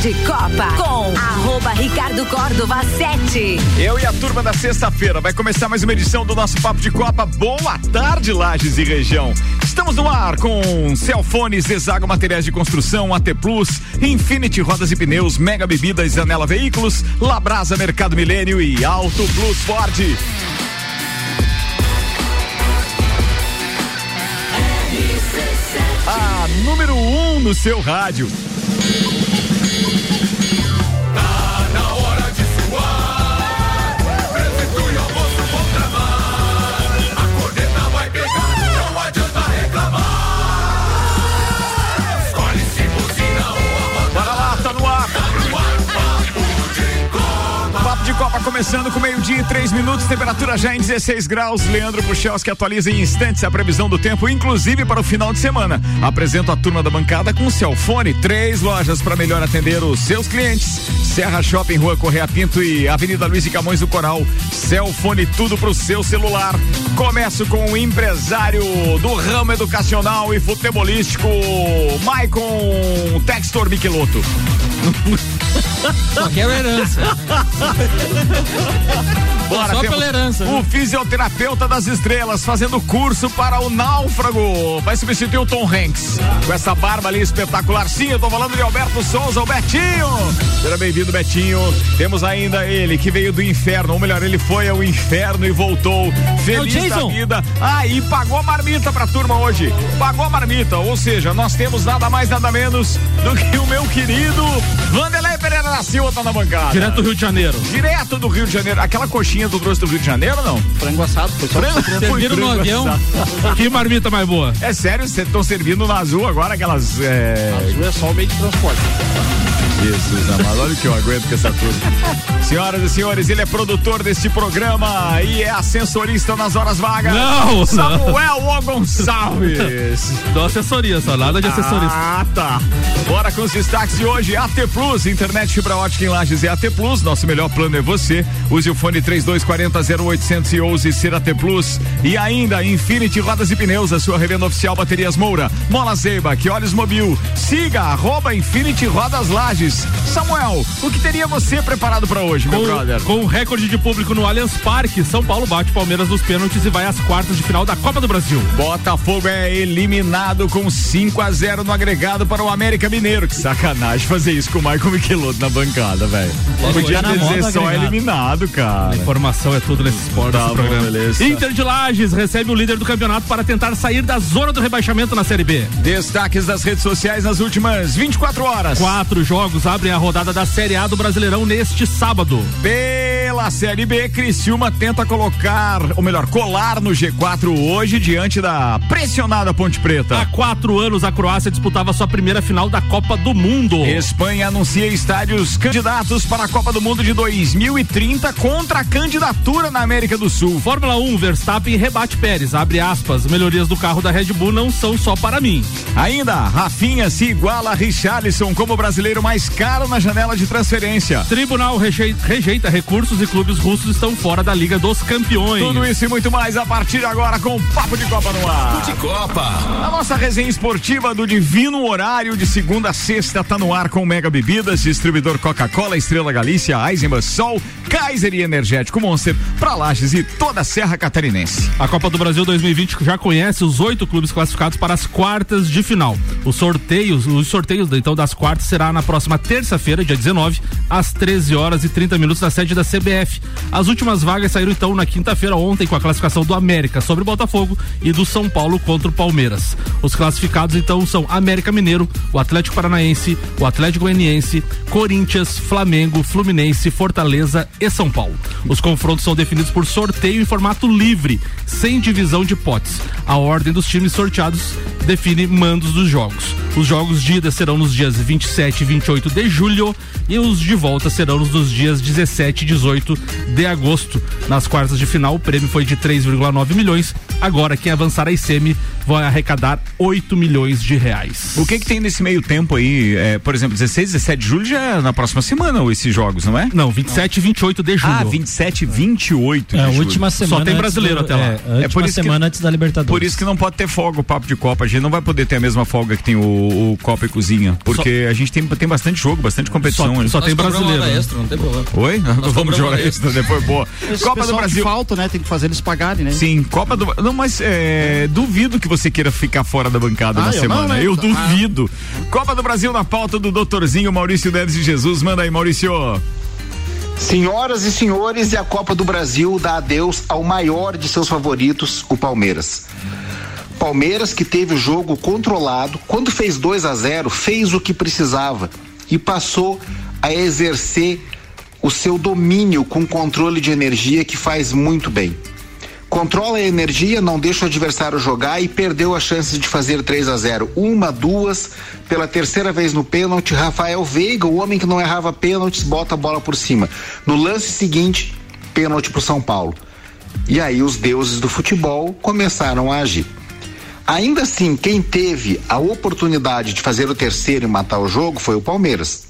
de Copa com arroba Ricardo Córdova 7. Eu e a turma da sexta-feira vai começar mais uma edição do nosso Papo de Copa. Boa tarde, Lages e região. Estamos no ar com Celfones, Zezago Materiais de Construção, AT Plus, Infinity Rodas e Pneus, Mega Bebidas, Anela Veículos, Labrasa Mercado Milênio e Auto Plus Ford. A número 1 um no seu rádio. Copa começando com meio-dia e três minutos, temperatura já em 16 graus. Leandro Puxels que atualiza em instantes a previsão do tempo, inclusive para o final de semana. Apresento a turma da bancada com o Celfone, três lojas para melhor atender os seus clientes. Serra Shopping, Rua Correia Pinto e Avenida Luiz e Camões do Coral. Celfone, tudo para o seu celular. Começo com o empresário do ramo educacional e futebolístico, Maicon Textor Michelotto. Só quero herança. Bora, Só pela herança. O fisioterapeuta das estrelas fazendo curso para o náufrago. Vai substituir o Tom Hanks. Com essa barba ali espetacular. Sim, eu tô falando de Alberto Souza, o Betinho. Seja bem-vindo, Betinho. Temos ainda ele que veio do inferno, ou melhor, ele foi ao inferno e voltou feliz É da vida. Ah, e pagou a marmita pra turma hoje. Pagou a marmita, ou seja, nós temos nada mais, nada menos do que o meu querido Vanderlei Pereira da Silva tá na bancada. Direto do Rio de Janeiro. Direto do Rio de Janeiro. Aquela coxinha tu trouxe do Rio de Janeiro ou não? Frango assado, foi só Frango- Serviram no avião. assado. Que marmita mais boa. É sério, vocês estão servindo no azul agora aquelas. É... azul é só o meio de transporte. Jesus amado, olha o que eu aguento com essa turma. Senhoras e senhores, ele é produtor deste programa e é ascensorista nas horas vagas. Não, Samuel O. Gonçalves. Dou assessoria, só nada de assessorista. Ah, tá. Bora com os destaques de hoje. AT Plus, internet fibra ótica em Lages é AT Plus. Nosso melhor plano é você. Use o fone 3240 0811 ser AT Plus. E ainda Infinity Rodas e Pneus, a sua revenda oficial Baterias Moura. Mola Zeiba, que olhos mobil. Siga arroba Infinity Rodas Lages. Samuel, o que teria você preparado para hoje, meu brother? Com, com um recorde de público no Allianz Parque, São Paulo bate Palmeiras nos pênaltis e vai às quartas de final da Copa do Brasil. Botafogo é eliminado com 5 a 0 no agregado para o América Mineiro. Que sacanagem fazer isso com o Michael Michelotto na bancada, velho. Podia tá dizer só agregado. eliminado, cara. Informação é tudo nesse esporte, Tá programa. beleza. Inter de Lages recebe o líder do campeonato para tentar sair da zona do rebaixamento na Série B. Destaques das redes sociais nas últimas 24 horas. Quatro jogos abrem a rodada da Série A do Brasileirão neste sábado. Pela Série B, Criciúma tenta colocar, ou melhor, colar no G4 hoje diante da pressionada Ponte Há Preta. quatro anos, a Croácia disputava sua primeira final da Copa do Mundo. Espanha anuncia estádios candidatos para a Copa do Mundo de 2030 contra a candidatura na América do Sul. Fórmula 1, Verstappen rebate Pérez, abre aspas, melhorias do carro da Red Bull não são só para mim. Ainda, Rafinha se iguala a Richarlison como o brasileiro mais caro na janela de transferência. Tribunal rejei- rejeita recursos e clubes russos estão fora da Liga dos Campeões. Tudo isso e muito mais a partir de agora com o Papo de Copa no ar. De Copa. A nossa resenha esportiva do divino horário de segunda a sexta tá no ar com Mega Bebidas, distribuidor Coca-Cola, Estrela Galícia, Eisenbahn, Sol, Kaiser e Energético Monster, pra Lages e toda a Serra Catarinense. A Copa do Brasil 2020 já conhece os oito clubes classificados para as quartas de final. Os sorteios, os sorteios então das quartas será na próxima terça-feira, dia 19, às 13 horas e 30 minutos na sede da CBF. As últimas vagas saíram então na quinta-feira ontem com a classificação do América sobre o Botafogo e do São Paulo contra o Palmeiras. Os classificados então são América Mineiro, o Atlético Paranaense, o Atlético Goianiense, Corinthians, Flamengo, Fluminense, Fortaleza e São Paulo. Os confrontos são definidos por sorteio em formato livre, sem divisão de potes. A ordem dos times sorteados define mandos dos jogos. Os jogos de ida serão nos dias 27 e 28 de julho e os de volta serão nos dias 17 e 18 28 de agosto. Nas quartas de final, o prêmio foi de 3,9 milhões. Agora, quem avançar a semi vai arrecadar 8 milhões de reais. O que que tem nesse meio tempo aí? É, por exemplo, 16, 17 de julho já é na próxima semana ou esses jogos, não é? Não, 27 e 28 de julho. Ah, 27 e 28 É, a de julho. última semana. Só tem brasileiro do- até lá. É, a última por isso que- semana antes da Libertadores. Por isso que não pode ter folga o papo de Copa. A gente não vai poder ter a mesma folga que tem o, o Copa e Cozinha. Porque a gente tem, tem bastante jogo, bastante competição. Só, só tem brasileiro. né? extra, não tem problema. Oi? Vamos cobramos extra depois, boa. Esse Copa do Brasil. falta, né? Tem que fazer eles pagarem, né? Sim, Copa do Não, mas é, duvido que você queira ficar fora da bancada Ah, na eu semana. não, né? Eu Ah. duvido. Copa do Brasil na pauta do doutorzinho Maurício Neves de Jesus. Manda aí, Maurício. Senhoras e senhores, e a Copa do Brasil dá adeus ao maior de seus favoritos, o Palmeiras. Palmeiras que teve o jogo controlado, quando fez 2 a 0, fez o que precisava e passou a exercer o seu domínio com controle de energia que faz muito bem. Controla a energia, não deixa o adversário jogar e perdeu a chance de fazer 3 a 0. Uma, duas, pela terceira vez no pênalti, Rafael Veiga, o homem que não errava pênaltis, bota a bola por cima. No lance seguinte, pênalti pro São Paulo. E aí os deuses do futebol começaram a agir. Ainda assim, quem teve a oportunidade de fazer o terceiro e matar o jogo foi o Palmeiras.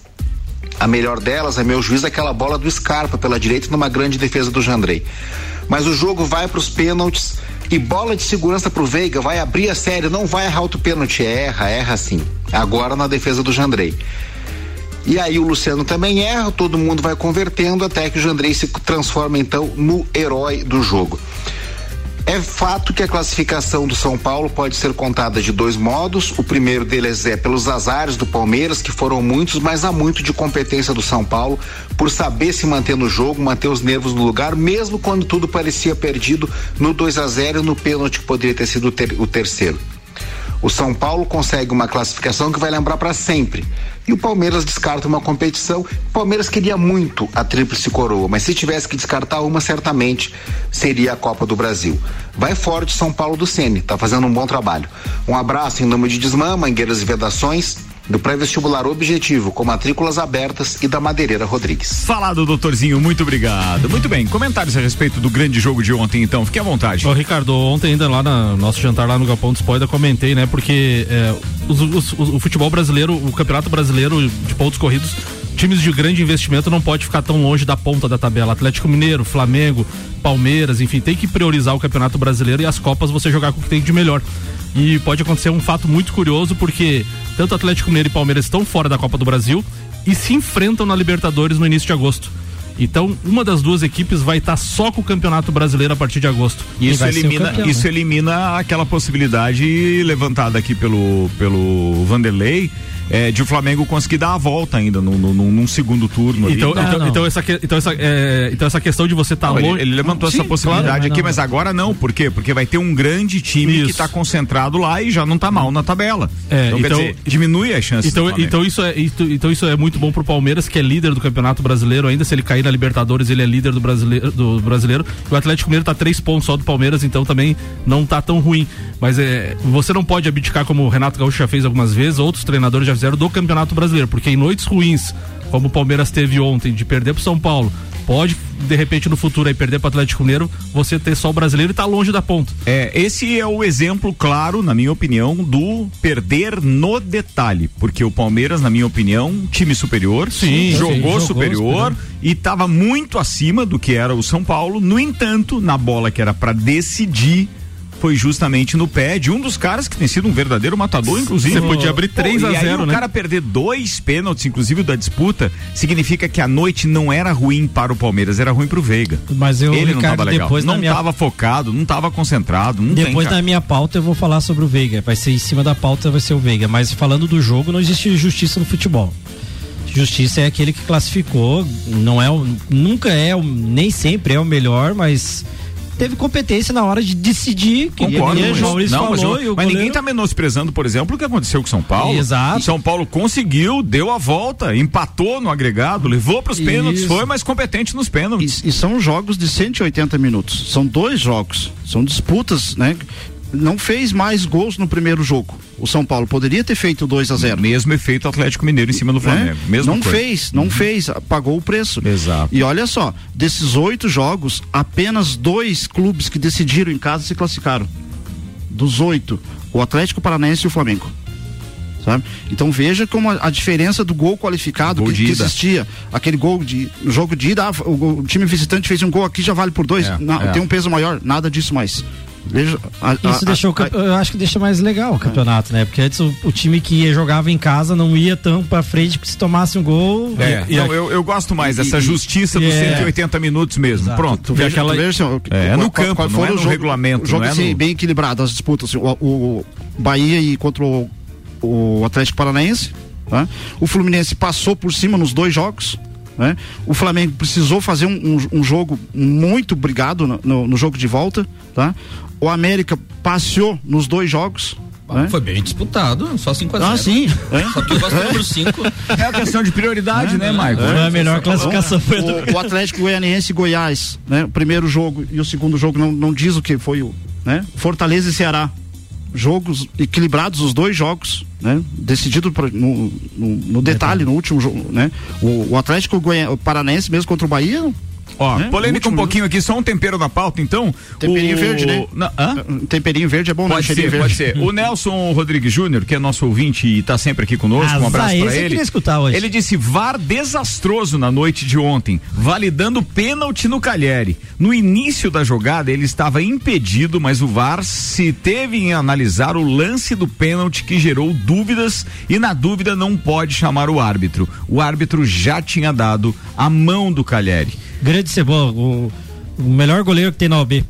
A melhor delas, a meu juízo, é aquela bola do Scarpa pela direita numa grande defesa do Jandrei. Mas o jogo vai para os pênaltis e bola de segurança pro Veiga, vai abrir a série, não vai errar outro pênalti, erra, erra sim. Agora na defesa do Jandrei. E aí o Luciano também erra, todo mundo vai convertendo até que o Jandrei se transforma então no herói do jogo. É fato que a classificação do São Paulo pode ser contada de dois modos. O primeiro deles é pelos azares do Palmeiras, que foram muitos, mas há muito de competência do São Paulo por saber se manter no jogo, manter os nervos no lugar, mesmo quando tudo parecia perdido no 2 a 0 e no pênalti que poderia ter sido ter- o terceiro. O São Paulo consegue uma classificação que vai lembrar para sempre. E o Palmeiras descarta uma competição. O Palmeiras queria muito a tríplice coroa, mas se tivesse que descartar uma, certamente seria a Copa do Brasil. Vai forte São Paulo do Sene, tá fazendo um bom trabalho. Um abraço em nome de Desmã, Mangueiras e Vedações, do pré-vestibular Objetivo, com matrículas abertas e da Madeireira Rodrigues. Falado, doutorzinho, muito obrigado. Muito bem, comentários a respeito do grande jogo de ontem, então. Fique à vontade. Ô, Ricardo, ontem ainda lá no nosso jantar lá no Galpão do Spoiler, comentei, né? Porque é, os- os- os- o futebol brasileiro, o campeonato brasileiro de pontos corridos, times de grande investimento não pode ficar tão longe da ponta da tabela. Atlético Mineiro, Flamengo, Palmeiras, enfim, tem que priorizar o campeonato brasileiro e as Copas você jogar com o que tem de melhor. E pode acontecer um fato muito curioso, porque tanto Atlético Mineiro e Palmeiras estão fora da Copa do Brasil e se enfrentam na Libertadores no início de agosto. Então, uma das duas equipes vai estar só com o Campeonato Brasileiro a partir de agosto. Isso vai ser o elimina, campeão, isso né? elimina aquela possibilidade levantada aqui pelo, pelo Vanderlei é, de o Flamengo conseguir dar a volta ainda num, num, num segundo turno. Então, Não, então, não. então, essa, que- então, essa, é, então essa questão de você estar ele, longe. ele levantou Sim, essa possibilidade claro, mas aqui, não. mas agora não. Por quê? Porque vai ter um grande time que Isso. está concentrado lá e já não está mal na tabela. É, então, então- quer dizer, diminui as chances. do Então, então, isso é, então, então isso é muito bom pro Palmeiras, que é líder do Campeonato Brasileiro. Ainda se ele cair na Libertadores, ele é líder do brasileiro. Do brasileiro. E o Atlético Mineiro tá três pontos só do Palmeiras, então também não tá tão ruim. Mas é, você não pode abdicar, como o Renato Gaúcho já fez algumas vezes, outros treinadores já fizeram, do Campeonato Brasileiro. Porque em noites ruins, como o Palmeiras teve ontem, de perder pro São Paulo, pode, de repente, no futuro aí perder pro Atlético Mineiro, você ter só o brasileiro e tá longe da ponta. É, esse é o exemplo claro, na minha opinião, do perder no detalhe. Porque o Palmeiras, na minha opinião, time superior, Sim, jogou, sim, jogou superior superior. e estava muito acima do que era o São Paulo. No entanto, na bola que era para decidir, foi justamente no pé de um dos caras que tem sido um verdadeiro matador, inclusive. Você podia abrir 3 a e aí 0, o né? cara perder dois pênaltis, inclusive da disputa, significa que a noite não era ruim para o Palmeiras, era ruim para o Veiga. Mas eu, Ele não Ricardo, tava legal, depois não na minha tava focado, não tava concentrado, não tem, Depois cara. da minha pauta eu vou falar sobre o Veiga. Vai ser em cima da pauta, vai ser o Veiga. Mas falando do jogo, não existe justiça no futebol. Justiça é aquele que classificou, não é, o- nunca é, nem sempre é o melhor, mas teve competência na hora de decidir. Que Concordo, ele, mas, o Maurício não, mas, falou eu- e o mas ninguém goleiro- tá menosprezando, por exemplo, o que aconteceu com o São Paulo. Exato. São Paulo conseguiu, deu a volta, empatou no agregado, levou para os pênaltis, foi mais competente nos pênaltis. E, e são jogos de 180 minutos. São dois jogos. São disputas, né? Não fez mais gols no primeiro jogo. O São Paulo poderia ter feito 2 a 0 Mesmo efeito Atlético Mineiro em cima do Flamengo. né? Mesma não coisa. fez, não fez, pagou o preço. Exato. E olha só, desses oito jogos, apenas dois clubes que decidiram em casa se classificaram. Dos oito, o Atlético Paranaense e o Flamengo. Sabe? Então veja como a, a diferença do gol qualificado Gol que, que existia. Aquele gol de no jogo de ida, ah, o, o time visitante fez um gol aqui já vale por dois. É, Não, é. Tem um peso maior, nada disso mais. Veja, a- a- Isso deixou, o a- eu acho que deixa mais legal o campeonato, né? Porque antes o, o time que ia, jogava em casa não ia tão pra frente que se tomasse um gol. É, E- e não, a- eu, eu gosto mais dessa e- justiça dos é. 180 minutos mesmo. Exato. Pronto. Tu veja, aquela- tu veja, É, é no campo, não foram é no o jogo- regulamento, O jogo não é assim, no- bem equilibrado, as disputas. assim, o, o Bahia e contra o, o Atlético Paranaense. né? O Fluminense passou por cima nos dois jogos. né? O Flamengo precisou fazer um, um- um jogo muito brigado no, no- no jogo de volta. Tá? O América passeou nos dois jogos. né? Foi bem disputado, só 5 a 0 Ah, sim. é. Só que do número 5. É a questão de prioridade, né, Maicon? Foi a melhor classificação foi o, o Atlético Goianiense e Goiás, né? O primeiro jogo e o segundo jogo não, não diz o que foi o, né? Fortaleza e Ceará. Jogos equilibrados os dois jogos, né? Decidido pra- no, no, no detalhe, no último jogo, né? O, o Atlético Goiá, o Paranaense mesmo contra o Bahia, Ó, né? polêmica um pouquinho aqui, só um tempero na pauta, então. Temperinho O- verde, né? Um temperinho verde é bom, né? Pode Cheirinho ser, verde. pode ser. O Nelson Rodrigues Júnior, que é nosso ouvinte e tá sempre aqui conosco, um Azar, abraço eu ele. queria escutar hoje. Ele disse VAR desastroso na noite de ontem, validando pênalti no Calheri. No início da jogada, ele estava impedido, mas o VAR se teve em analisar o lance do pênalti que gerou dúvidas e na dúvida não pode chamar o árbitro. O árbitro já tinha dado a mão do Calheri. Grande Cebola, o, o melhor goleiro que tem na OB.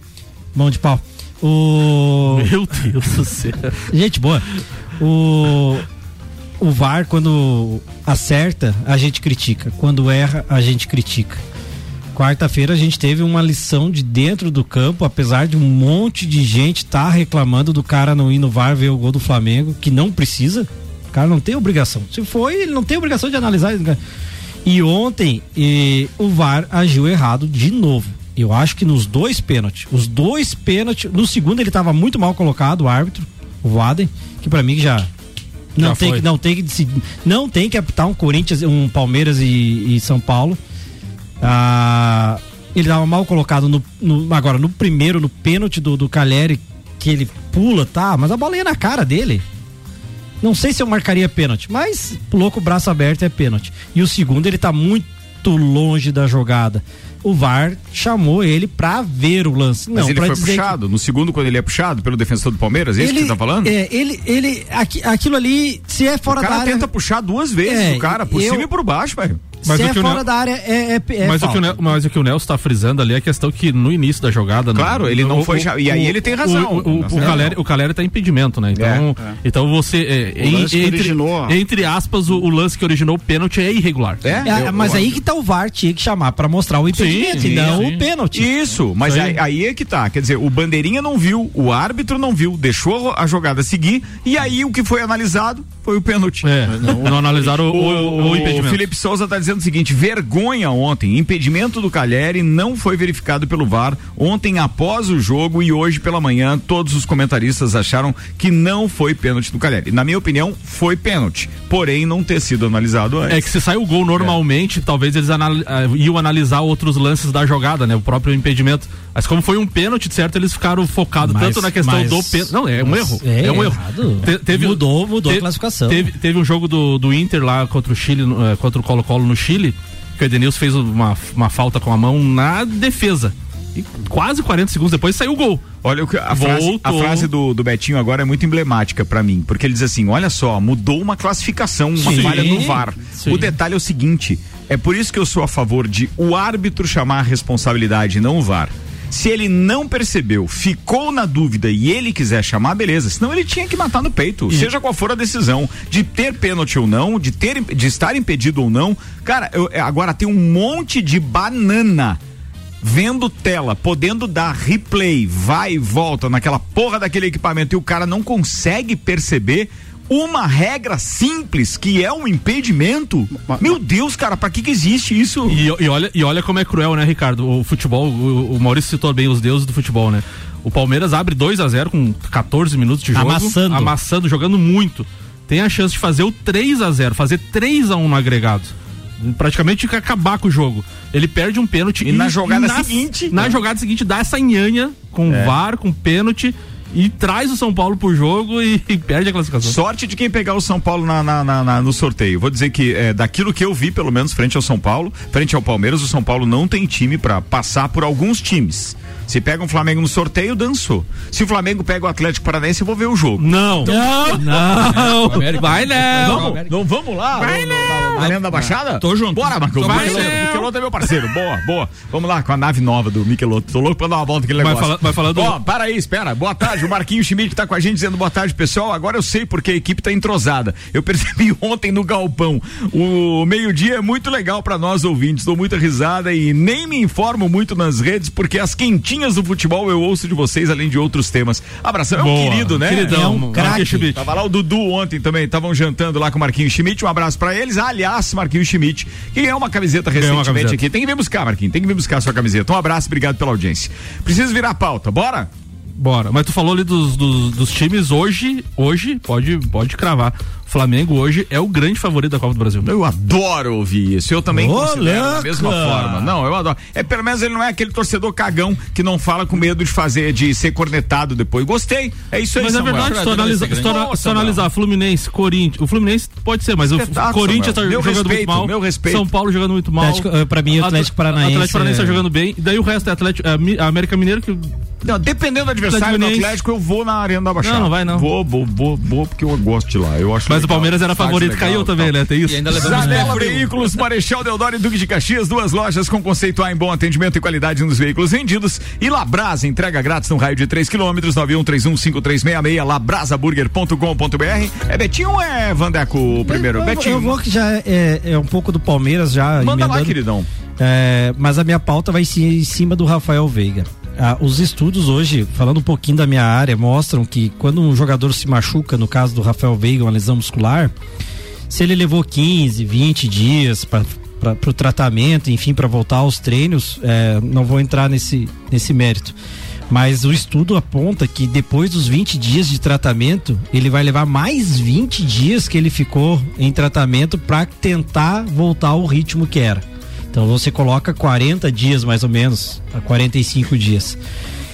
Mão de pau. O. Meu Deus do céu. Gente boa. O. O VAR, quando acerta, a gente critica. Quando erra, a gente critica. Quarta-feira a gente teve uma lição de dentro do campo, apesar de um monte de gente estar reclamando do cara não ir no VAR ver o gol do Flamengo, que não precisa. O cara não tem obrigação. Se foi, ele não tem obrigação de analisar. E ontem eh, o VAR agiu errado de novo. Eu acho que nos dois pênaltis, os dois pênaltis, no segundo ele estava muito mal colocado, o árbitro, o Waden, que para mim já não Já tem foi. que não tem que decidir- não tem que apitar um Corinthians, um Palmeiras e, e São Paulo. Ah, ele estava mal colocado no, no- agora no primeiro no pênalti do do Caleri que ele pula, tá, mas a bola ia na cara dele. Não sei se eu marcaria pênalti, mas pulou com o braço aberto é pênalti. E o segundo, ele tá muito longe da jogada. O VAR chamou ele pra ver o lance. Mas não, ele pra foi dizer que- puxado, no segundo, quando ele é puxado pelo defensor do Palmeiras, é isso que você tá falando? É, ele, ele, aqui- aquilo ali, se é fora o da cara área. tenta puxar duas vezes É, o cara, por eu- cima e por baixo, velho. Se Mas o é que o fora Nel- da área, é, é, é mas, o que o. Nel- mas o que o Nelson tá frisando ali é a questão que no início da jogada. Claro, no- ele não o- foi o- já- e aí ele tem razão. O, o, Tá o. Caleri, o Caleri tá impedimento, né? Então, então você. é, O em- lance que entre, originou- entre aspas, o, o lance que originou o pênalti é irregular. É, É, eu- mas eu aí acho. que tá o VAR, tinha que chamar pra mostrar o impedimento sim, e não sim. o pênalti. Isso, mas aí. aí. é que tá. Quer dizer, o bandeirinha não viu, o árbitro não viu, deixou a jogada seguir, e aí o que foi analisado foi o pênalti. É, não, analisaram o, o, o impedimento. Felipe Souza está dizendo o seguinte: vergonha ontem. Impedimento do Calheri não foi verificado pelo VAR ontem após o jogo e hoje pela manhã. Todos os comentaristas acharam que não foi pênalti do Calheri. Na minha opinião, foi pênalti, porém não ter sido analisado antes. É que se sai o gol normalmente, talvez eles anal- ah, iam analisar outros lances da jogada, né? O próprio impedimento. Mas como foi um pênalti, certo? Eles ficaram focados Mas- tanto na questão mas- do pênalti. Não, é um erro. é É, um erro. Te- teve, Mudou- mudou a classificação. Teve, teve um jogo do, do Inter lá contra o Chile, eh, contra o Colo-Colo no Chile, que o Edenilson fez uma, uma falta com a mão na defesa. E quase 40 segundos depois saiu o gol. Olha, o que- a frase, a frase do, do Betinho agora é muito emblemática pra mim, porque ele diz assim: olha só, mudou uma classificação, uma Sim, falha no VAR. sim. O detalhe é o seguinte: é por isso que eu sou a favor de o árbitro chamar a responsabilidade, não o VAR. Se ele não percebeu, ficou na dúvida e ele quiser chamar, beleza. Senão ele tinha que matar no peito, seja qual for a decisão, de ter pênalti ou não, de ter, de estar impedido ou não. Cara, eu- agora tem um monte de banana vendo tela, podendo dar replay, vai e volta naquela porra daquele equipamento e o cara não consegue perceber uma regra simples que é um impedimento. Meu Deus, cara, pra que que existe isso? E, e olha, e olha como é cruel, né, Ricardo? O futebol, o, o Maurício citou bem os deuses do futebol, né? O Palmeiras abre 2 a 0 com 14 minutos de jogo. Amassando. Amassando, jogando muito. Tem a chance de fazer o 3 a 0 fazer 3 a 1 no agregado. Praticamente acabar com o jogo. Ele perde um pênalti. E na jogada seguinte- Na jogada seguinte dá essa nhanha com É. VAR, com pênalti. E traz o São Paulo pro jogo e, e perde a classificação. Sorte de quem pegar o São Paulo na, na- na- no sorteio. Vou dizer que é, daquilo que eu vi, pelo menos frente ao São Paulo, frente ao Palmeiras, o São Paulo não tem time pra passar por alguns times. Se pega um Flamengo no sorteio, dançou. Se o Flamengo pega o Atlético Paranaense, eu vou ver o jogo. Não. Não. Não. América. Vai não. Vamos, não vamos lá? Vai não. Arena da Baixada? Tô junto. Bora, Marcos. Vai não. Micheloto é meu parceiro. Boa, boa. Vamos lá com a nave nova do Micheloto. Tô louco pra dar uma volta Vai negócio. fala- vai falando- Ó, para aí, espera. Boa tarde. O Marquinho Schmidt tá com a gente dizendo boa tarde, pessoal. Agora eu sei porque a equipe tá entrosada. Eu percebi ontem no galpão. O meio-dia é muito legal pra nós ouvintes. Dou muita risada e nem me informo muito nas redes porque as quentinhas do futebol eu ouço de vocês, além de outros temas. Abração. É um Boa. querido, né? Queridão. É um craque. Schmidt. Tava lá o Dudu ontem também, estavam jantando lá com o Marquinhos Schmidt. Um abraço pra eles. Aliás, Marquinhos Schmidt, que ganhou uma camiseta Ganhou uma recentemente camiseta. aqui. Tem que vir buscar, Marquinhos, tem que vir buscar a sua camiseta. Um abraço, obrigado pela audiência. Preciso virar a pauta, bora? Bora. Mas tu falou ali dos, dos, dos times hoje, hoje, pode, pode cravar. O Flamengo hoje é o grande favorito da Copa do Brasil. Eu adoro ouvir isso. Eu também Ô, considero da mesma forma. Não, eu adoro. É pelo menos ele não é aquele torcedor cagão que não fala com medo de fazer, de ser cornetado depois. Gostei. É isso aí, Mas é Samuel. verdade, se analisar, se analisar Fluminense, Corinthians, o Fluminense pode ser, mas o Corinthians tá Samuel. Meu jogando respeito, muito mal. meu respeito. São Paulo jogando muito mal. Atlético, eh, pra mim, o Atlético Paranaense Atlético Paranaense é- tá jogando bem. E daí o resto é Atlético, é, América Mineiro que Não, dependendo do adversário do Fluminense. Atlético, eu vou na Arena da Baixada. Não, não vai, não. Vou, vou, vou, vou porque eu gosto de lá. Eu acho Mas o. Palmeiras era favorito, legal caiu também, tal. né? Tem isso. Zanela. Veículos, Marechal Deodoro e Duque de Caxias, duas lojas com conceito A em bom atendimento e qualidade nos veículos vendidos. E Labrasa, entrega grátis no raio de 3 km, 91315366, labrasaburger.com.br. É Betinho ou é Vandeco o primeiro? Eu, eu, Betinho. eu vou que já é, é um pouco do Palmeiras já. Manda lá, emendando. queridão. É, mas a minha pauta vai ser em cima do Rafael Veiga. Ah, os estudos hoje, falando um pouquinho da minha área, mostram que quando um jogador se machuca, no caso do Rafael Veiga, uma lesão muscular, se ele levou 15, 20 dias para o tratamento, enfim, para voltar aos treinos, é, não vou entrar nesse, nesse mérito. Mas o estudo aponta que depois dos 20 dias de tratamento, ele vai levar mais 20 dias que ele ficou em tratamento para tentar voltar ao ritmo que era. Então você coloca 40 dias mais ou menos, a 45 dias.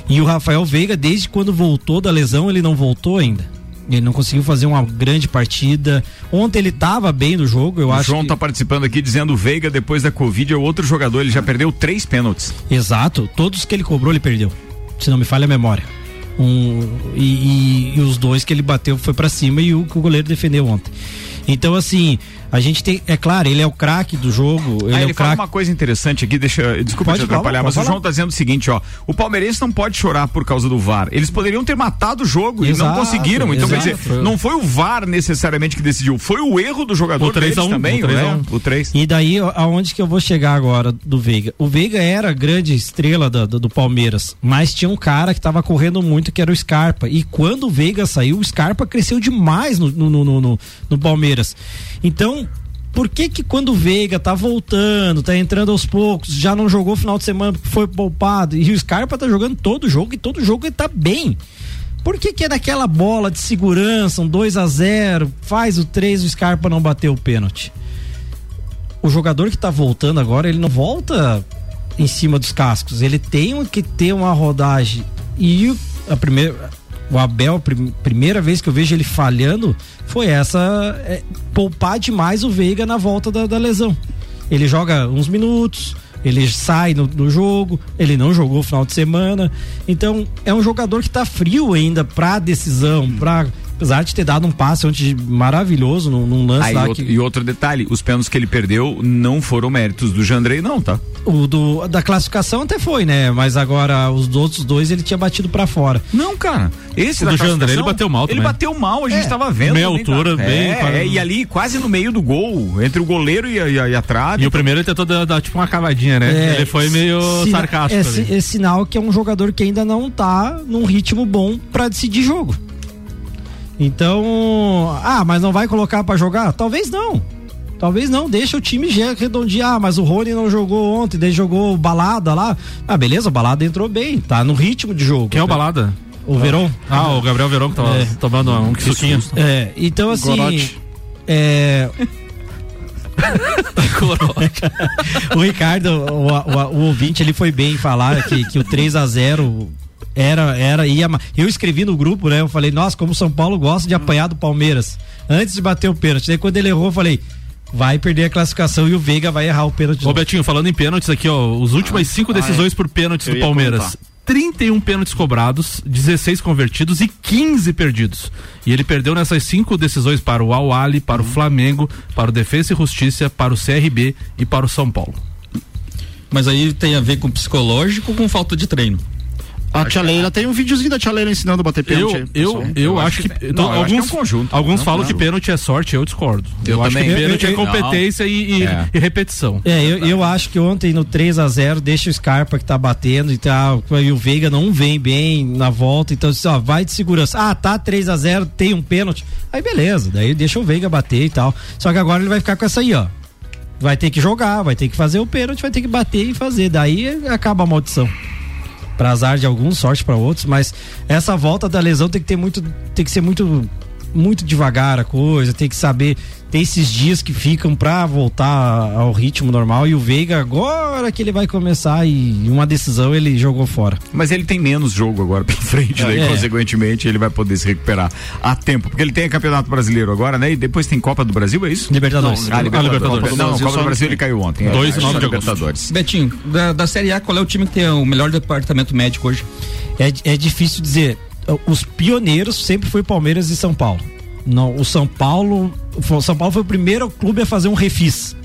E o Rafael Veiga, desde quando voltou da lesão, ele não voltou ainda. Ele não conseguiu fazer uma grande partida. Ontem ele estava bem no jogo, eu O acho. João que... tá participando aqui dizendo o Veiga, depois da Covid, é outro jogador. Ele já perdeu três pênaltis. Exato, todos que ele cobrou ele perdeu, se não me falha a memória. Um, e, e- e os dois que ele bateu foi pra cima e o que o goleiro defendeu ontem. Então assim, a gente tem, é claro, ele é o craque do jogo, ele Ah, é ele o fala uma coisa interessante aqui, deixa, desculpa Pode te falar, atrapalhar, mas o falar. João tá dizendo o seguinte, ó, o palmeirense não pode chorar por causa do VAR. Eles poderiam ter matado o jogo e não Exato, conseguiram. Então, quer exato. dizer, não foi o VAR necessariamente que decidiu, foi o erro do jogador O 3 a 1, também, o 3 a né? 1. O 3. E daí, aonde que eu vou chegar agora do Veiga? O Veiga era a grande estrela da- do, do Palmeiras, mas tinha um cara que tava correndo muito, que era o Scarpa. E quando o Veiga saiu, o Scarpa cresceu demais no, no, no, no- no Palmeiras. Então, por que que quando o Veiga tá voltando, tá entrando aos poucos, já não jogou final de semana porque foi poupado, e o Scarpa tá jogando todo jogo, e todo jogo ele tá bem. Por que que é naquela bola de segurança, um 2 a 0 faz o 3 o Scarpa não bateu o pênalti? o jogador que tá voltando agora, ele não volta em cima dos cascos. Ele tem que ter uma rodagem. E a primeira, o Abel, prim- primeira vez que eu vejo ele falhando foi essa: é, poupar demais o Veiga na volta da, da lesão. Ele joga uns minutos. Ele sai no, no jogo, ele não jogou o final de semana. Então, é um jogador que tá frio ainda pra decisão, pra. Apesar de ter dado um passe ontem maravilhoso num, num lance Aí, lá outro- que, E outro detalhe, os pênaltis que ele perdeu não foram méritos do Jandrei, não, tá? O do, da classificação até foi, né? Mas agora os outros dois ele tinha batido pra fora. Não, cara. Esse O da do Jandrei, classificação, ele bateu mal Ele também. bateu mal, a gente É. tava vendo. Meia tá? altura, bem, É, quase- é, e ali quase no meio do gol, entre o goleiro e a, e a, e a trave. E o primeiro ele tentou dar, dar, tipo uma cavadinha, né? É, ele foi meio sina- sarcástico. É, é sinal que é um jogador que ainda não tá num ritmo bom pra decidir jogo. Então, ah, mas não vai colocar pra jogar? Talvez não. Talvez não, deixa o time já redondear, mas o Rony não jogou ontem, daí jogou balada lá. Ah, beleza, o balada entrou bem, tá no ritmo de jogo. Quem é o balada? O Verón. Ah, o Gabriel Verão que tava É. tomando um suquinho. É, então assim. Gorote. É. o Ricardo, o, o- o ouvinte, ele foi bem em falar que, que o 3 a 0 era, era, ia. Eu escrevi no grupo, né? Eu falei, nossa, como o São Paulo gosta de apanhar do Palmeiras. Antes de bater o pênalti. Daí quando ele errou, eu falei, vai perder a classificação e o Veiga vai errar o pênalti. Ô. Betinho, falando em pênaltis aqui, ó, os últimas cinco decisões por pênaltis Ah, Eu do Palmeiras. comentar. 31 pênaltis cobrados, 16 convertidos e 15 perdidos. E ele perdeu nessas cinco decisões para o Al Ahly, para Uhum. o Flamengo, para o Defensa e Justiça, para o CRB e para o São Paulo. Mas aí tem a ver com psicológico ou com falta de treino? A tia Leila tem um videozinho da tia Leila ensinando a bater Eu, pênalti. eu, pessoal. eu, acho que, então, não, eu acho que é alguns, um conjunto. alguns Não, falam não. que pênalti é sorte, eu discordo. Eu, Eu acho também. que pênalti Eu- é eu- competência e, e- É. e repetição. É, eu, eu acho que ontem no 3 a 0 deixa o Scarpa que tá batendo e tal, e o Veiga não vem bem na volta, então assim, ó, vai de segurança. Ah, tá 3 a 0 tem um pênalti. Aí beleza, daí deixa o Veiga bater e tal. Só que agora ele vai ficar com essa aí, ó. Vai ter que jogar, vai ter que fazer o pênalti, vai ter que bater e fazer. Daí acaba a maldição. Pra azar de alguns, sorte pra outros, mas essa volta da lesão tem que ter muito, tem que ser muito muito devagar a coisa, tem que saber tem esses dias que ficam pra voltar ao ritmo normal e o Veiga agora que ele vai começar e uma decisão ele jogou fora. Mas ele tem menos jogo agora pela frente, daí, É. consequentemente, ele vai poder se recuperar a tempo. Porque ele tem Campeonato Brasileiro agora, né? E depois tem Copa do Brasil, é isso? Libertadores. Ah, Libertadores. Libertadores. Não, Brasil Copa do Brasil ele caiu ontem. Dois é, e nove. Libertadores. Betinho, da, da Série A, qual é o time que tem o melhor departamento médico hoje? É, é difícil dizer. Os pioneiros sempre foi Palmeiras e São Paulo. Não, o São Paulo, o São Paulo foi o primeiro clube a fazer um refis,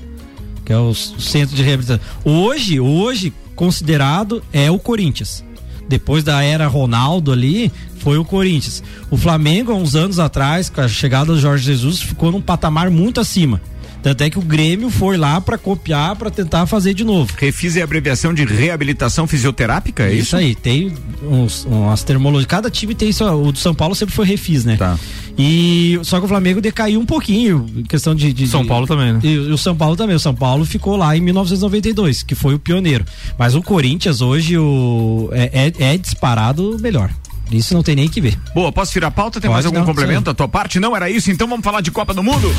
que é o centro de reabilitação. Hoje, hoje considerado é o Corinthians. Depois da era Ronaldo ali, foi o Corinthians. O Flamengo, há uns anos atrás, com a chegada do Jorge Jesus, ficou num patamar muito acima. Tanto é que o Grêmio foi lá para copiar, para tentar fazer de novo. Refis é a abreviação de reabilitação fisioterápica, é isso? Isso aí, tem uns, umas termologias. Cada time tem isso. O do São Paulo sempre foi refis, né? Tá. E só que o Flamengo decaiu um pouquinho em questão de. de- São de- Paulo também, né? E, o São Paulo também. O São Paulo ficou lá em 1992, que foi o pioneiro. Mas o Corinthians hoje o, é, é, é disparado melhor. Isso não tem nem que ver. Boa, posso virar a pauta? Tem Pode, mais algum não, complemento sim. da tua parte? Não era isso? Então vamos falar de Copa do Mundo?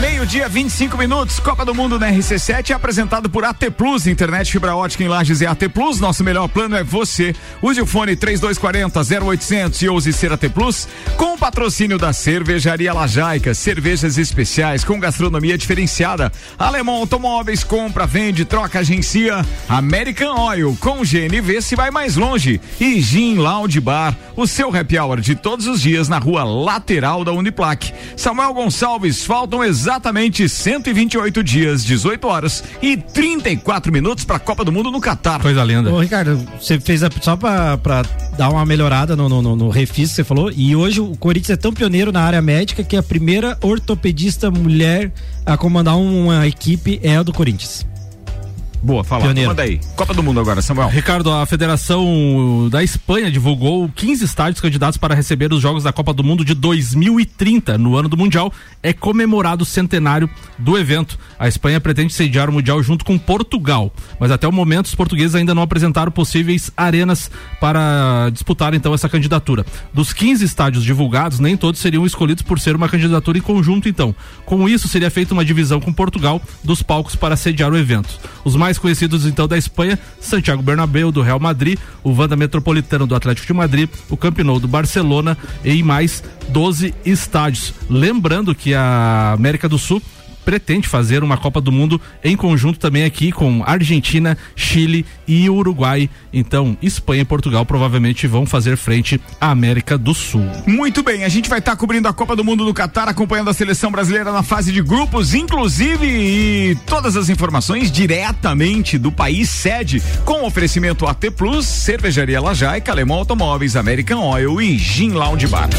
Meio-dia, 25 minutos. Copa do Mundo na RC7 é apresentado por AT Plus. Internet fibra ótica em Lages é AT Plus. Nosso melhor plano é você. Use o fone 3240 0800 e ouse ser AT Plus. Com o patrocínio da Cervejaria Lajaica. Cervejas especiais com gastronomia diferenciada. Alemão Automóveis compra, vende, troca, agencia. American Oil com GNV se vai mais longe. E Gin Lounge Bar, o seu happy hour de todos os dias na rua lateral da Uniplac. Samuel Gonçalves, faltam exatamente 128 dias, 18 horas e 34 minutos para a Copa do Mundo no Catar. Coisa linda. Ô, Ricardo, você fez a, só pra, pra dar uma melhorada no, no, no, no refis que você falou. E hoje o Corinthians é tão pioneiro na área médica que a primeira ortopedista mulher a comandar uma equipe é a do Corinthians. Boa, fala. Pioneiro. Manda aí. Copa do Mundo agora, Samuel. Ricardo, a Federação da Espanha divulgou 15 estádios candidatos para receber os Jogos da Copa do Mundo de 2030. No ano do Mundial, é comemorado o centenário do evento. A Espanha pretende sediar o Mundial junto com Portugal, mas até o momento os portugueses ainda não apresentaram possíveis arenas para disputar então essa candidatura. Dos 15 estádios divulgados, nem todos seriam escolhidos por ser uma candidatura em conjunto, então. Com isso, seria feita uma divisão com Portugal dos palcos para sediar o evento. Os mais conhecidos então da Espanha, Santiago Bernabéu do Real Madrid, o Wanda Metropolitano do Atlético de Madrid, o Camp Nou do Barcelona e mais 12 estádios. Lembrando que a América do Sul pretende fazer uma Copa do Mundo em conjunto também aqui com Argentina, Chile e Uruguai. Então, Espanha e Portugal provavelmente vão fazer frente à América do Sul. Muito bem, a gente vai estar cobrindo a Copa do Mundo no Catar, acompanhando a seleção brasileira na fase de grupos, inclusive e todas as informações diretamente do país sede, com oferecimento AT Plus, Cervejaria Lajaica, Alemão Automóveis, American Oil e Gin Lounge Bar.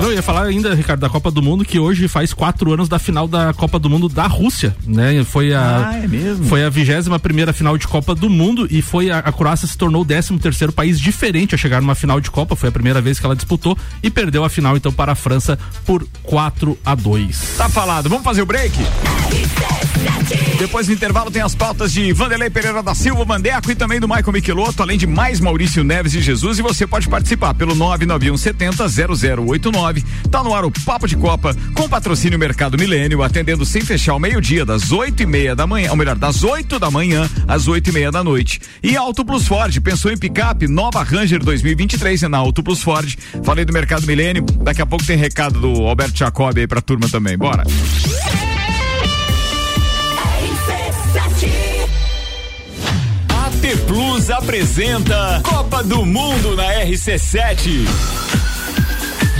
Não, eu ia falar ainda, Ricardo, da Copa do Mundo, que hoje faz quatro anos da final da Copa do Mundo da Rússia, né? Foi a, Ah, é mesmo? Foi a vigésima primeira final de Copa do Mundo e foi a, a Croácia se tornou o décimo terceiro país diferente a chegar numa final de Copa, foi a primeira vez que ela disputou e perdeu a final então para a França por 4 a 2 Tá falado. Vamos fazer o break? Depois do intervalo tem as pautas de Vanderlei Pereira da Silva, Mandeco e também do Michael Michelotto, além de mais Maurício Neves e Jesus. E você pode participar pelo 99170 0089. Tá no ar o Papo de Copa com patrocínio Mercado Milênio, atendendo sem fechar ao meio-dia, das oito e meia da manhã, ou melhor, das 8 da manhã às oito e meia da noite. E Auto Plus Ford, pensou em picape? Nova Ranger 2023 é na Auto Plus Ford. Falei do Mercado Milênio, daqui a pouco tem recado do Alberto Jacob aí pra turma também. Bora. AT Plus apresenta Copa do Mundo na RC7.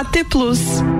AT Plus.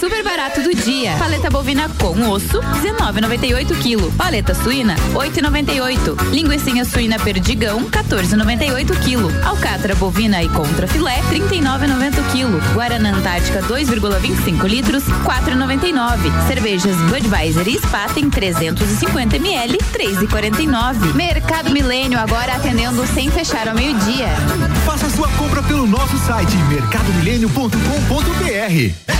Super barato do dia. Paleta bovina com osso, 19,98 kg. Paleta suína, 8,98. Linguiça suína perdigão, 14,98 kg. Alcatra bovina e contra filé, 39,90 kg. Guaraná Antártica 2,25 litros, 4,99. Cervejas Budweiser e Spaten 350 ml, 3,49. Mercado Milênio agora atendendo sem fechar ao meio-dia. Faça sua compra pelo nosso site mercadomilênio.com.br.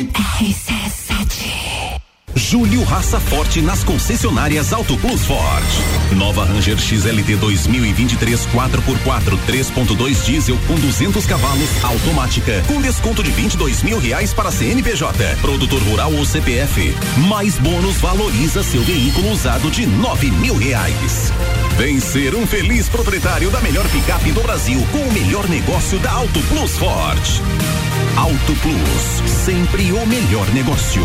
a Cellfone. Julho Raça Forte nas concessionárias Auto Plus Ford. Nova Ranger XLT 2023 4x4 3.2 diesel com 200 cavalos automática com desconto de 22 mil reais para CNPJ, produtor rural ou CPF. Mais bônus valoriza seu veículo usado de 9 mil reais. Vem ser um feliz proprietário da melhor picape do Brasil com o melhor negócio da Auto Plus Ford. Auto Plus, sempre o melhor negócio.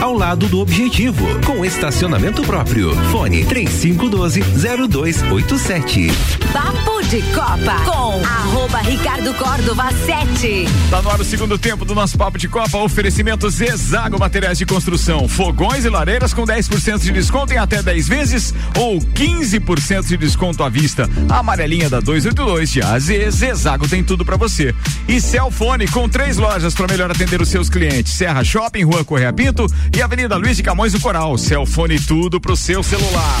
ao lado do Objetivo. Com estacionamento próprio. Fone 3512 0287. Papo de Copa com arroba Ricardo Córdova 7. Tá no ar o segundo tempo do nosso Papo de Copa. Oferecimento Zezago Materiais de Construção. Fogões e lareiras com 10% de desconto em até 10 vezes ou 15% de desconto à vista. A amarelinha da 282 de AZ. Zezago tem tudo para você. E Celfone com três lojas para melhor atender os seus clientes. Serra Shopping, Rua Correia Pinto e Avenida Luiz de Camões do Coral. Celfone tudo pro seu celular.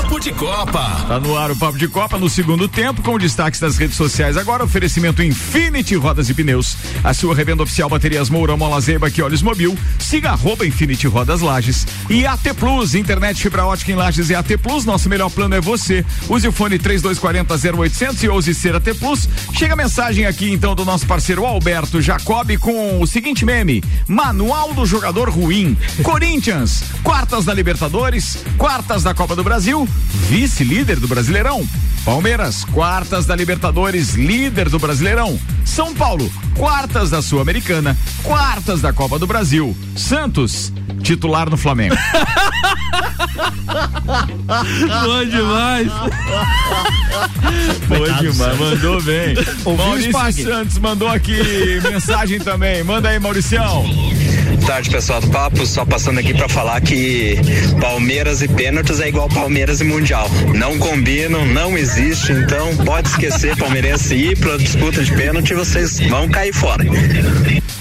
De Copa. Tá no ar o Papo de Copa no segundo tempo, com destaques das redes sociais. Agora, oferecimento Infinity Rodas e Pneus. A sua revenda oficial Baterias Mourão, Mola Zeiba, que olhos mobil. Siga arroba Infinity Rodas Lages. E AT Plus, internet fibra ótica em Lages e AT Plus. Nosso melhor plano é você. Use o fone 3240 0800 e ouse ser AT Plus. Chega a mensagem aqui então do nosso parceiro Alberto Jacob com o seguinte meme: Manual do jogador ruim. Corinthians, quartas da Libertadores, quartas da Copa do Brasil, vice-líder do Brasileirão. Palmeiras, quartas da Libertadores, líder do Brasileirão. São Paulo, quartas da Sul-Americana, quartas da Copa do Brasil. Santos, titular no Flamengo. Bom demais. Bom demais, mandou bem. Ouviu o Maurício? Santos mandou aqui mensagem também. Manda aí, Mauricião. Boa tarde, pessoal do Papo. Só passando aqui pra falar que Palmeiras e pênaltis é igual Palmeiras e Mundial. Não combinam, não existe, então pode esquecer palmeirense ir pra disputa de pênalti, vocês vão cair fora.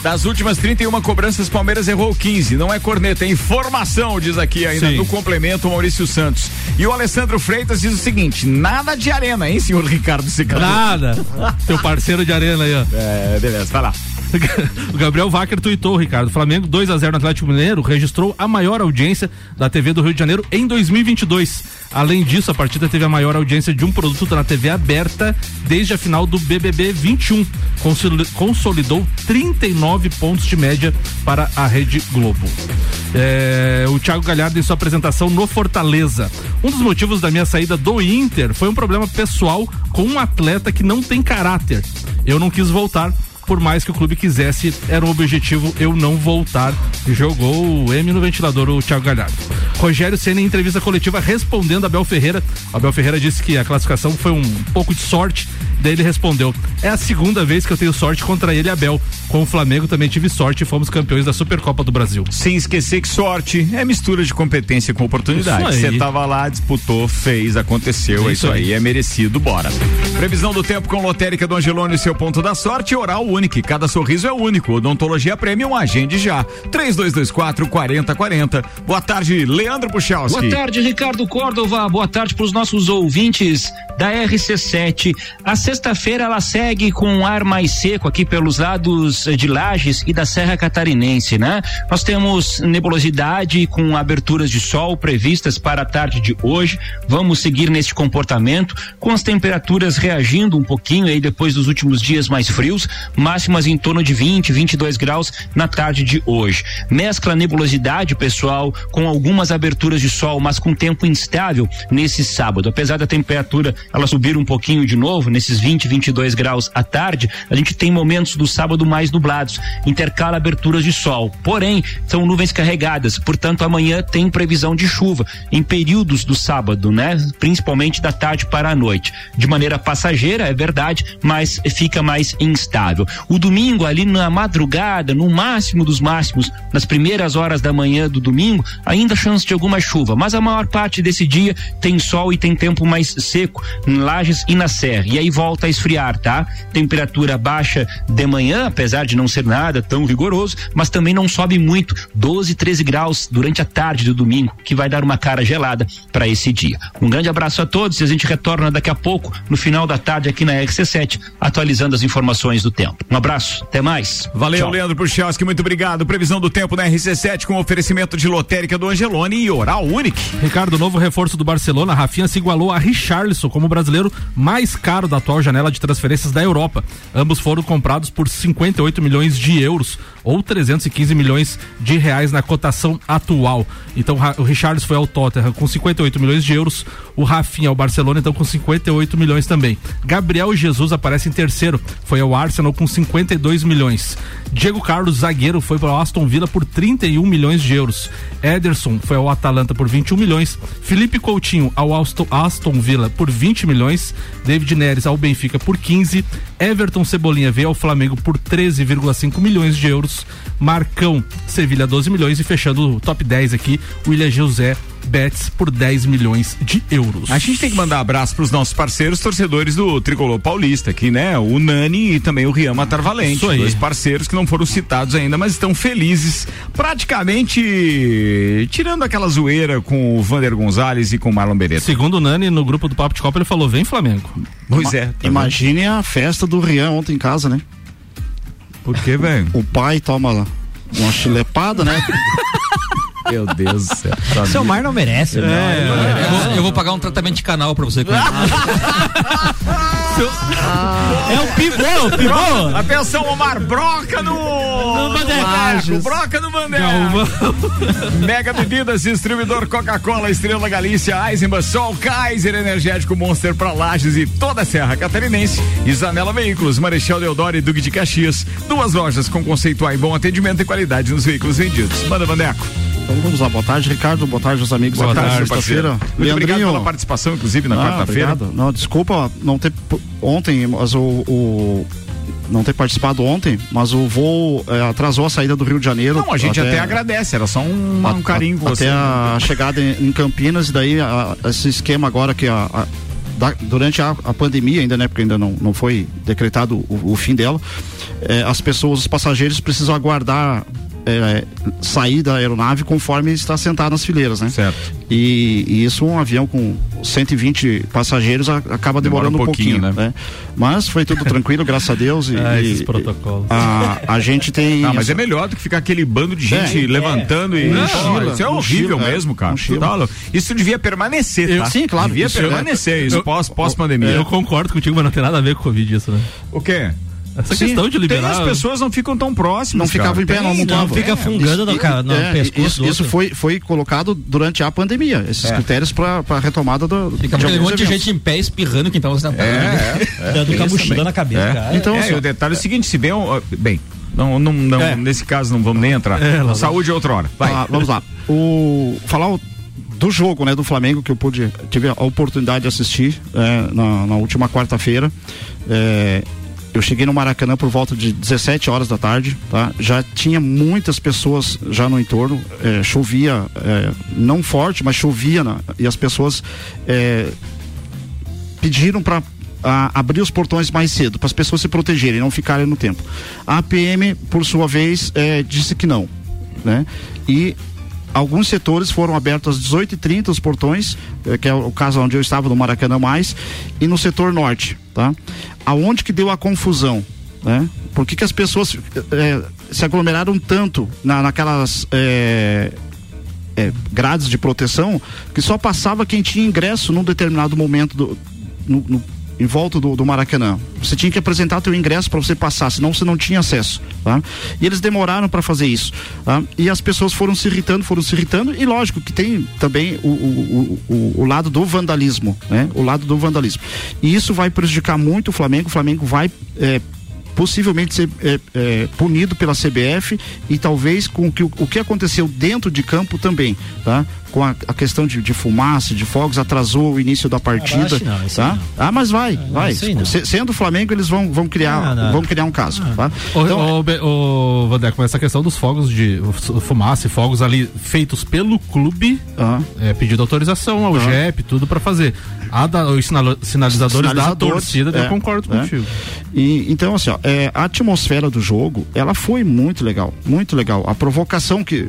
Das últimas 31 cobranças, Palmeiras errou 15. Não é corneta, é informação, diz aqui ainda Sim. no complemento Maurício Santos. E o Alessandro Freitas diz o seguinte: nada de arena, hein, senhor Ricardo Secador? Nada. Teu parceiro de arena aí, ó. É, beleza, vai lá. O Gabriel Wacker tuitou, Ricardo. Flamengo 2 a 0 no Atlético Mineiro registrou a maior audiência da TV do Rio de Janeiro em 2022. Além disso, a partida teve a maior audiência de um produto na TV aberta desde a final do BBB 21. Consoli- Consolidou 39 pontos de média para a Rede Globo. É, o Thiago Galhardo em sua apresentação no Fortaleza. Um dos motivos da minha saída do Inter foi um problema pessoal com um atleta que não tem caráter. Eu não quis voltar por mais que o clube quisesse, era um objetivo eu não voltar. Jogou o M no ventilador o Thiago Galhardo. Rogério Senna em entrevista coletiva respondendo a Abel Ferreira. Abel Ferreira disse que a classificação foi um pouco de sorte. Daí ele respondeu: É a segunda vez que eu tenho sorte contra ele Abel. Com o Flamengo também tive sorte e fomos campeões da Supercopa do Brasil. Sem esquecer que sorte é mistura de competência com oportunidade. Isso. Você tava lá, disputou, fez, aconteceu, é Isso isso aí. aí. é merecido, bora. Previsão do tempo com lotérica do Angelone, seu ponto da sorte, oral único. Cada sorriso é único. Odontologia Premium, agende já. 3224 4040. Boa tarde, Leandro Puchalski. Boa tarde, Ricardo Córdova. Boa tarde para os nossos ouvintes da RC7. A sexta-feira ela segue com ar mais seco aqui pelos lados de Lages e da Serra Catarinense, né? Nós temos nebulosidade com aberturas de sol previstas para a tarde de hoje. Vamos seguir neste comportamento com as temperaturas reagindo um pouquinho aí depois dos últimos dias mais frios, máximas em torno de 20, 22 graus na tarde de hoje. Mescla nebulosidade, pessoal, com algumas aberturas de sol, mas com tempo instável nesse sábado. Apesar da temperatura ela subir um pouquinho de novo, nesses 20, 22 graus à tarde, a gente tem momentos do sábado mais nublados, intercala aberturas de sol. Porém, são nuvens carregadas, portanto, amanhã tem previsão de chuva em períodos do sábado, né? Principalmente da tarde para a noite. De maneira passageira, é verdade, mas fica mais instável. O domingo, ali na madrugada, no máximo dos máximos, nas primeiras horas da manhã do domingo, ainda chance de alguma chuva, mas a maior parte desse dia tem sol e tem tempo mais seco em Lages e na Serra. E aí volta a esfriar, tá? Temperatura baixa de manhã, apesar de não ser nada tão rigoroso, mas também não sobe muito, 12, 13 graus durante a tarde do domingo, que vai dar uma cara gelada para esse dia. Um grande abraço a todos e a gente retorna daqui a pouco, no final da tarde aqui na RC7, atualizando as informações do tempo. Um abraço, até mais. Valeu, Tchau. Leandro Puchalski, muito obrigado. Previsão do tempo na RC7 com oferecimento de lotérica do Angelone e Oral Unique. Ricardo, novo reforço do Barcelona, Rafinha se igualou a Richarlison como o brasileiro mais caro da atual janela de transferências da Europa. Ambos foram comprados por 58 milhões de euros ou 315 milhões de reais na cotação atual. Então o Richarlison foi ao Tottenham com 58 milhões de euros, o Rafinha ao Barcelona então com 58 milhões também. Gabriel Jesus aparece em terceiro, foi ao Arsenal com 52 milhões. Diego Carlos, zagueiro, foi para o Aston Villa por 31 milhões de euros. Ederson foi ao Atalanta por 21 milhões. Felipe Coutinho ao Aston Villa por 20 milhões. David Neres ao Benfica por 15. Everton Cebolinha veio ao Flamengo por 13,5 milhões de euros. Marcão, Sevilha 12 milhões e fechando o top 10 aqui, William José Betts por 10 milhões de euros. A gente tem que mandar abraço para os nossos parceiros torcedores do Tricolor Paulista aqui, né? O Nani e também o Rian Matar Valente. Isso aí. Dois parceiros que não foram citados ainda, mas estão felizes. Praticamente tirando aquela zoeira com o Vander Gonzalez e com o Marlon Beretta. Segundo o Nani, no grupo do Papo de Copa, ele falou: vem Flamengo. Pois é. Imagine a festa do Rian ontem em casa, né? Por que, velho? O pai toma uma chilepada, né? Meu Deus do céu. Seu mar não merece. É, eu, vou, eu vou pagar um tratamento de canal pra você. É o pivô, o pivô. Atenção, Omar, broca no. No. Broca no Bandeira. Mega Bebidas, distribuidor Coca-Cola, Estrela Galícia, Eisenbahn, Sol, Kaiser Energético Monster para Lages e toda a Serra Catarinense. Zanela Veículos, Marechal Deodoro e Duque de Caxias. Duas lojas com conceito A e bom atendimento e qualidade nos veículos vendidos. Manda, Bandeco. Então vamos lá, boa tarde, Ricardo, boa tarde aos amigos Boa tarde, sexta-feira. Muito obrigado pela participação, inclusive, na Ah, quarta-feira. Não, desculpa não ter ontem, mas o, o- não ter participado ontem, mas o voo eh, atrasou a saída do Rio de Janeiro. Não, a gente até, agradece, era só um, um carinho com você. Até a chegada em, em Campinas e daí a- esse esquema agora que a, a- da- durante a, a pandemia ainda, né, porque ainda não, não foi decretado o, o fim dela, eh, as pessoas, os passageiros precisam aguardar eh, sair da aeronave conforme está sentado nas fileiras, né? Certo. E, e isso um avião com 120 passageiros a- acaba Demora demorando um um pouquinho, pouquinho, né? né? Mas foi tudo tranquilo, graças a Deus. E, Ah, e- esses protocolos. A, a gente tem. Não, mas é melhor do que ficar aquele bando de gente É, levantando e. Mochila, Não, isso é horrível mochila, é, mesmo, cara. mochila. Tá. Isso devia permanecer, tá? sim, claro, Devia isso é- permanecer, isso Eu- pós, pós-pandemia. Eu concordo contigo, mas não tem nada a ver com o Covid isso, né? O quê? Essa Sim, questão de liberar. Tem as pessoas não ficam tão próximas. Não ficavam cara. em pé, Tem, não, não, não fica fungando no, ca- no É, pescoço isso, isso foi, foi colocado durante a pandemia, esses É. critérios para a retomada do, Fica de alguns monte de gente em pé espirrando quem tava sentado. É, é. Dando Tem com a isso mochila também. na cabeça, É. cara. Então, é, assim, o detalhe é o seguinte, se vê um, ó, bem, não, não, não É. nesse caso não vamos nem entrar. É, Saúde é outra hora. Vai. Ah, vamos lá. O, falar o- do jogo né, do Flamengo que eu pude tive a oportunidade de assistir é, na, na última quarta-feira. Eu cheguei no Maracanã por volta de 17 horas da tarde, tá? Já tinha muitas pessoas já no entorno, é, chovia, é, não forte, mas chovia na- e as pessoas é, pediram para abrir os portões mais cedo, para as pessoas se protegerem, não ficarem no tempo. A PM, por sua vez, disse que não, né? E alguns setores foram abertos às 18h30 os portões, eh, que é o caso onde eu estava no Maracanã mais, e no setor norte, tá? Aonde que deu a confusão, né? Por que, que as pessoas eh, se aglomeraram tanto na, naquelas eh, é, grades de proteção que só passava quem tinha ingresso num determinado momento do, no- no- em volta do, do Maracanã. Você tinha que apresentar teu ingresso para você passar, senão você não tinha acesso. Tá? E eles demoraram para fazer isso. tá? E as pessoas foram se irritando, foram se irritando, e lógico que tem também o, o, o, o- lado do vandalismo, né? O lado do vandalismo. E isso vai prejudicar muito o Flamengo. O Flamengo vai é, possivelmente ser é, é, punido pela CBF e talvez com que, o que aconteceu dentro de campo também, tá? Com a, a questão de, de fumaça, de fogos, atrasou o início da partida. não, isso tá? não. Ah, mas vai, vai. aí não. Se- sendo o Flamengo, eles vão, vão criar, não. vão criar um caso. Tá? Ô, Então, ô, Be- ô, Vandeco, essa questão dos fogos de fu- fumaça e fogos ali feitos pelo clube, é pedido autorização ao Ah. GEP, tudo pra fazer. A da- os sinal- sinalizadores, da Sinalizadores, torcida, eu é, concordo é. contigo. E, então, assim, ó, é, a atmosfera do jogo, ela foi muito legal, muito legal. A provocação que,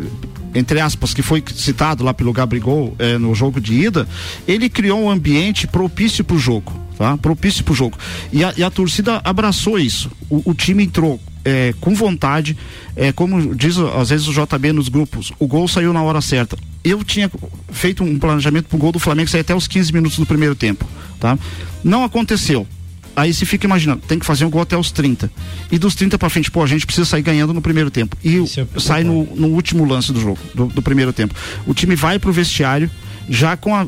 entre aspas, que foi citado lá pelo Gabrigol é, no jogo de ida, ele criou um ambiente propício pro jogo, tá? Propício pro jogo. E a, e a torcida abraçou isso. O, o time entrou é, com vontade, é, como diz às vezes o JB nos grupos, o gol saiu na hora certa. Eu tinha feito um planejamento pro gol do Flamengo sair até os 15 minutos do primeiro tempo, tá? Não aconteceu. Aí você fica imaginando, tem que fazer um gol até os 30. E dos 30 pra frente, pô, a gente precisa sair ganhando no primeiro tempo. E sai no, no último lance do jogo, do, do primeiro tempo. O time vai pro vestiário, já com a.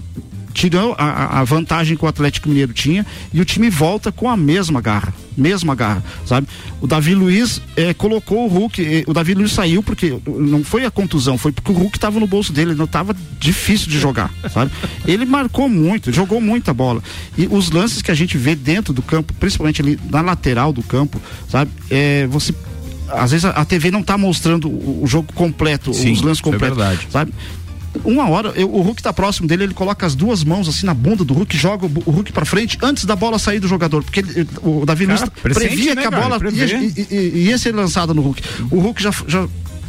Tirou a, a- vantagem que o Atlético Mineiro tinha e o time volta com a mesma garra. Mesma garra, sabe? O Davi Luiz eh, colocou o Hulk. eh, o Davi Luiz saiu porque não foi a contusão, foi porque o Hulk estava no bolso dele, não estava difícil de jogar, sabe? Ele marcou muito, jogou muita bola. E os lances que a gente vê dentro do campo, principalmente ali na lateral do campo, sabe? É, você às vezes a, a TV não está mostrando o, o jogo completo, Sim, os lances é completos, verdade. sabe? Uma hora, eu- o Hulk tá próximo dele, ele coloca as duas mãos assim na bunda do Hulk, joga o, o Hulk pra frente antes da bola sair do jogador, porque ele- o Davi Cara, Luiz presente, previa né, que a bola ia, i- i- ia ser lançada no Hulk. O Hulk já, já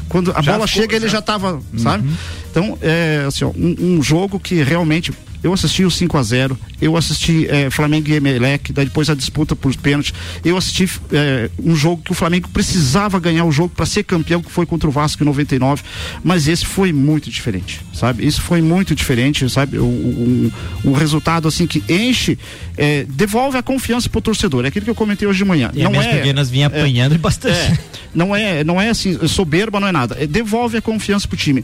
quando a Já bola ficou, chega, ele já. já tava, sabe? Então, é assim, ó, um, um jogo que realmente eu assisti o 5 a 0 eu assisti é, Flamengo e Emelec, daí depois a disputa por pênaltis. Eu assisti é, um jogo que o Flamengo precisava ganhar o jogo para ser campeão, que foi contra o Vasco em 99, mas esse foi muito diferente, sabe? Isso foi muito diferente, sabe? O, o, um, um resultado assim que enche, é, devolve a confiança pro torcedor. É aquilo que eu comentei hoje de manhã. E não é, Pequenas vinha é, apanhando bastante. é, não é, não é assim, soberba não é nada. É, devolve a confiança pro time.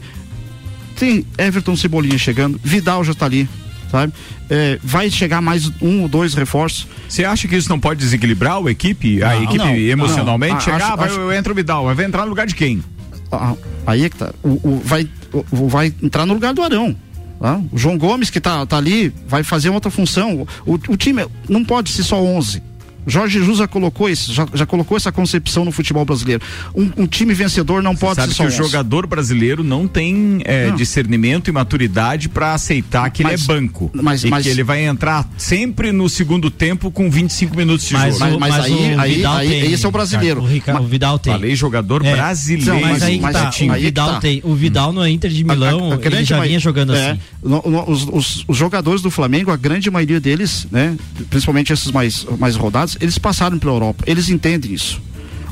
Tem Everton Cebolinha chegando, Vidal já tá ali, sabe? É, vai chegar mais um ou dois reforços. Você acha que isso não pode desequilibrar a equipe? a Não, equipe não, emocionalmente? não. chegar, Acho- vai, acho- entra o Vidal, vai entrar no lugar de quem? Ah, aí é que tá. O, o- vai, o- vai entrar no lugar do Arão. tá? O João Gomes, que tá, tá ali, vai fazer outra função. O, o time não pode ser só 11. Jorge Jesus já colocou isso, já, já colocou essa concepção no futebol brasileiro. Um, um time vencedor não pode Sabe ser que só o 11. jogador brasileiro não tem é, Não. discernimento e maturidade pra aceitar que Mas- ele é banco. mas- e mas- que ele vai entrar sempre no segundo tempo com 25 minutos de Mas, jogo. o, mas, aí, aí, Vidal aí tem, esse é o brasileiro. O, Rica- o Vidal tem. Falei jogador É. brasileiro. Não, mas aí que mas tá, o que Vidal tá. tem. O Vidal no Inter de Milão, A- a ele grande já vinha jogando é, assim. no- no- os, os- os jogadores do Flamengo, a grande maioria deles, né, principalmente esses mais, mais rodados, eles passaram pela Europa. Eles entendem isso.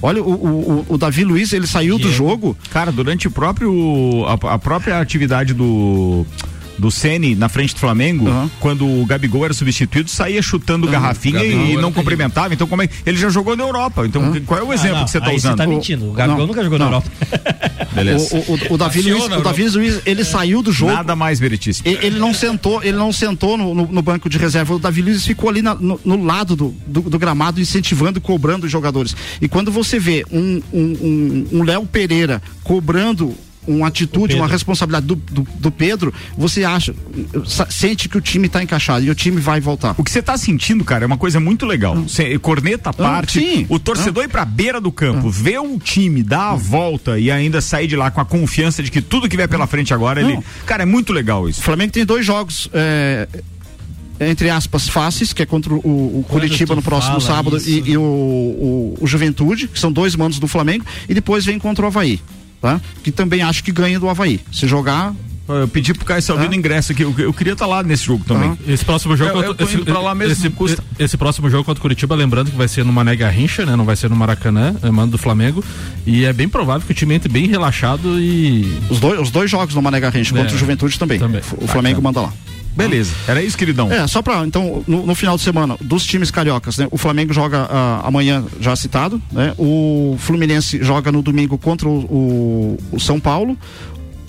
Olha, o, o, o- Davi Luiz, ele saiu do jogo. Cara, durante o próprio a, a própria atividade do do Ceni na frente do Flamengo, quando o Gabigol era substituído, saía chutando garrafinha Gabigol e não cumprimentava. Então, como é ele já jogou na Europa? Então, qual é o exemplo não, que você está você usando? tá mentindo. O Gabigol Não, nunca jogou na não. Europa. Beleza. O, o- o Davi Aciona, Luiz, o. Davi Luiz, ele saiu do jogo. Nada mais veritíssimo. E- Ele não sentou, ele não sentou no, no- no banco de reserva. O Davi Luiz ficou ali na- no, no lado do, do- do gramado, incentivando, cobrando os jogadores. E quando você vê um um- um- um Léo Pereira cobrando uma atitude, uma responsabilidade do, do, do Pedro, você acha, sente que o time está encaixado e o time vai voltar. O que você tá sentindo, cara, é uma coisa muito legal. Cê, corneta à parte, sim. o torcedor ir pra beira do campo, ver o time dar a volta e ainda sair de lá com a confiança de que tudo que vier pela frente agora, ele. Não. Cara, é muito legal isso. O Flamengo tem dois jogos. é, entre aspas, fáceis, que é contra o, o Curitiba no próximo sábado isso, e, e o, o, o Juventude, que são dois mandos do Flamengo, e depois vem contra o Havaí, tá? Que também acho que ganha do Havaí. Se jogar. Eu pedi pro Caio Salvino ingresso aqui. Eu, eu queria estar lá nesse jogo também. Esse próximo jogo Eu- eu contra- tô indo pra lá mesmo, esse, custa. esse próximo jogo contra o Curitiba, lembrando que vai ser no Mané Garrincha, né? Não vai ser no Maracanã, é mando do Flamengo. E é bem provável que o time entre bem relaxado e. Os dois, os dois jogos no Mané Garrincha, contra É. o Juventude também. O Flamengo manda lá. Beleza, era isso, queridão. É, só pra, então, no, no final de semana, dos times cariocas, né? O Flamengo joga ah, amanhã, já citado, né? O Fluminense joga no domingo contra o, o- o São Paulo.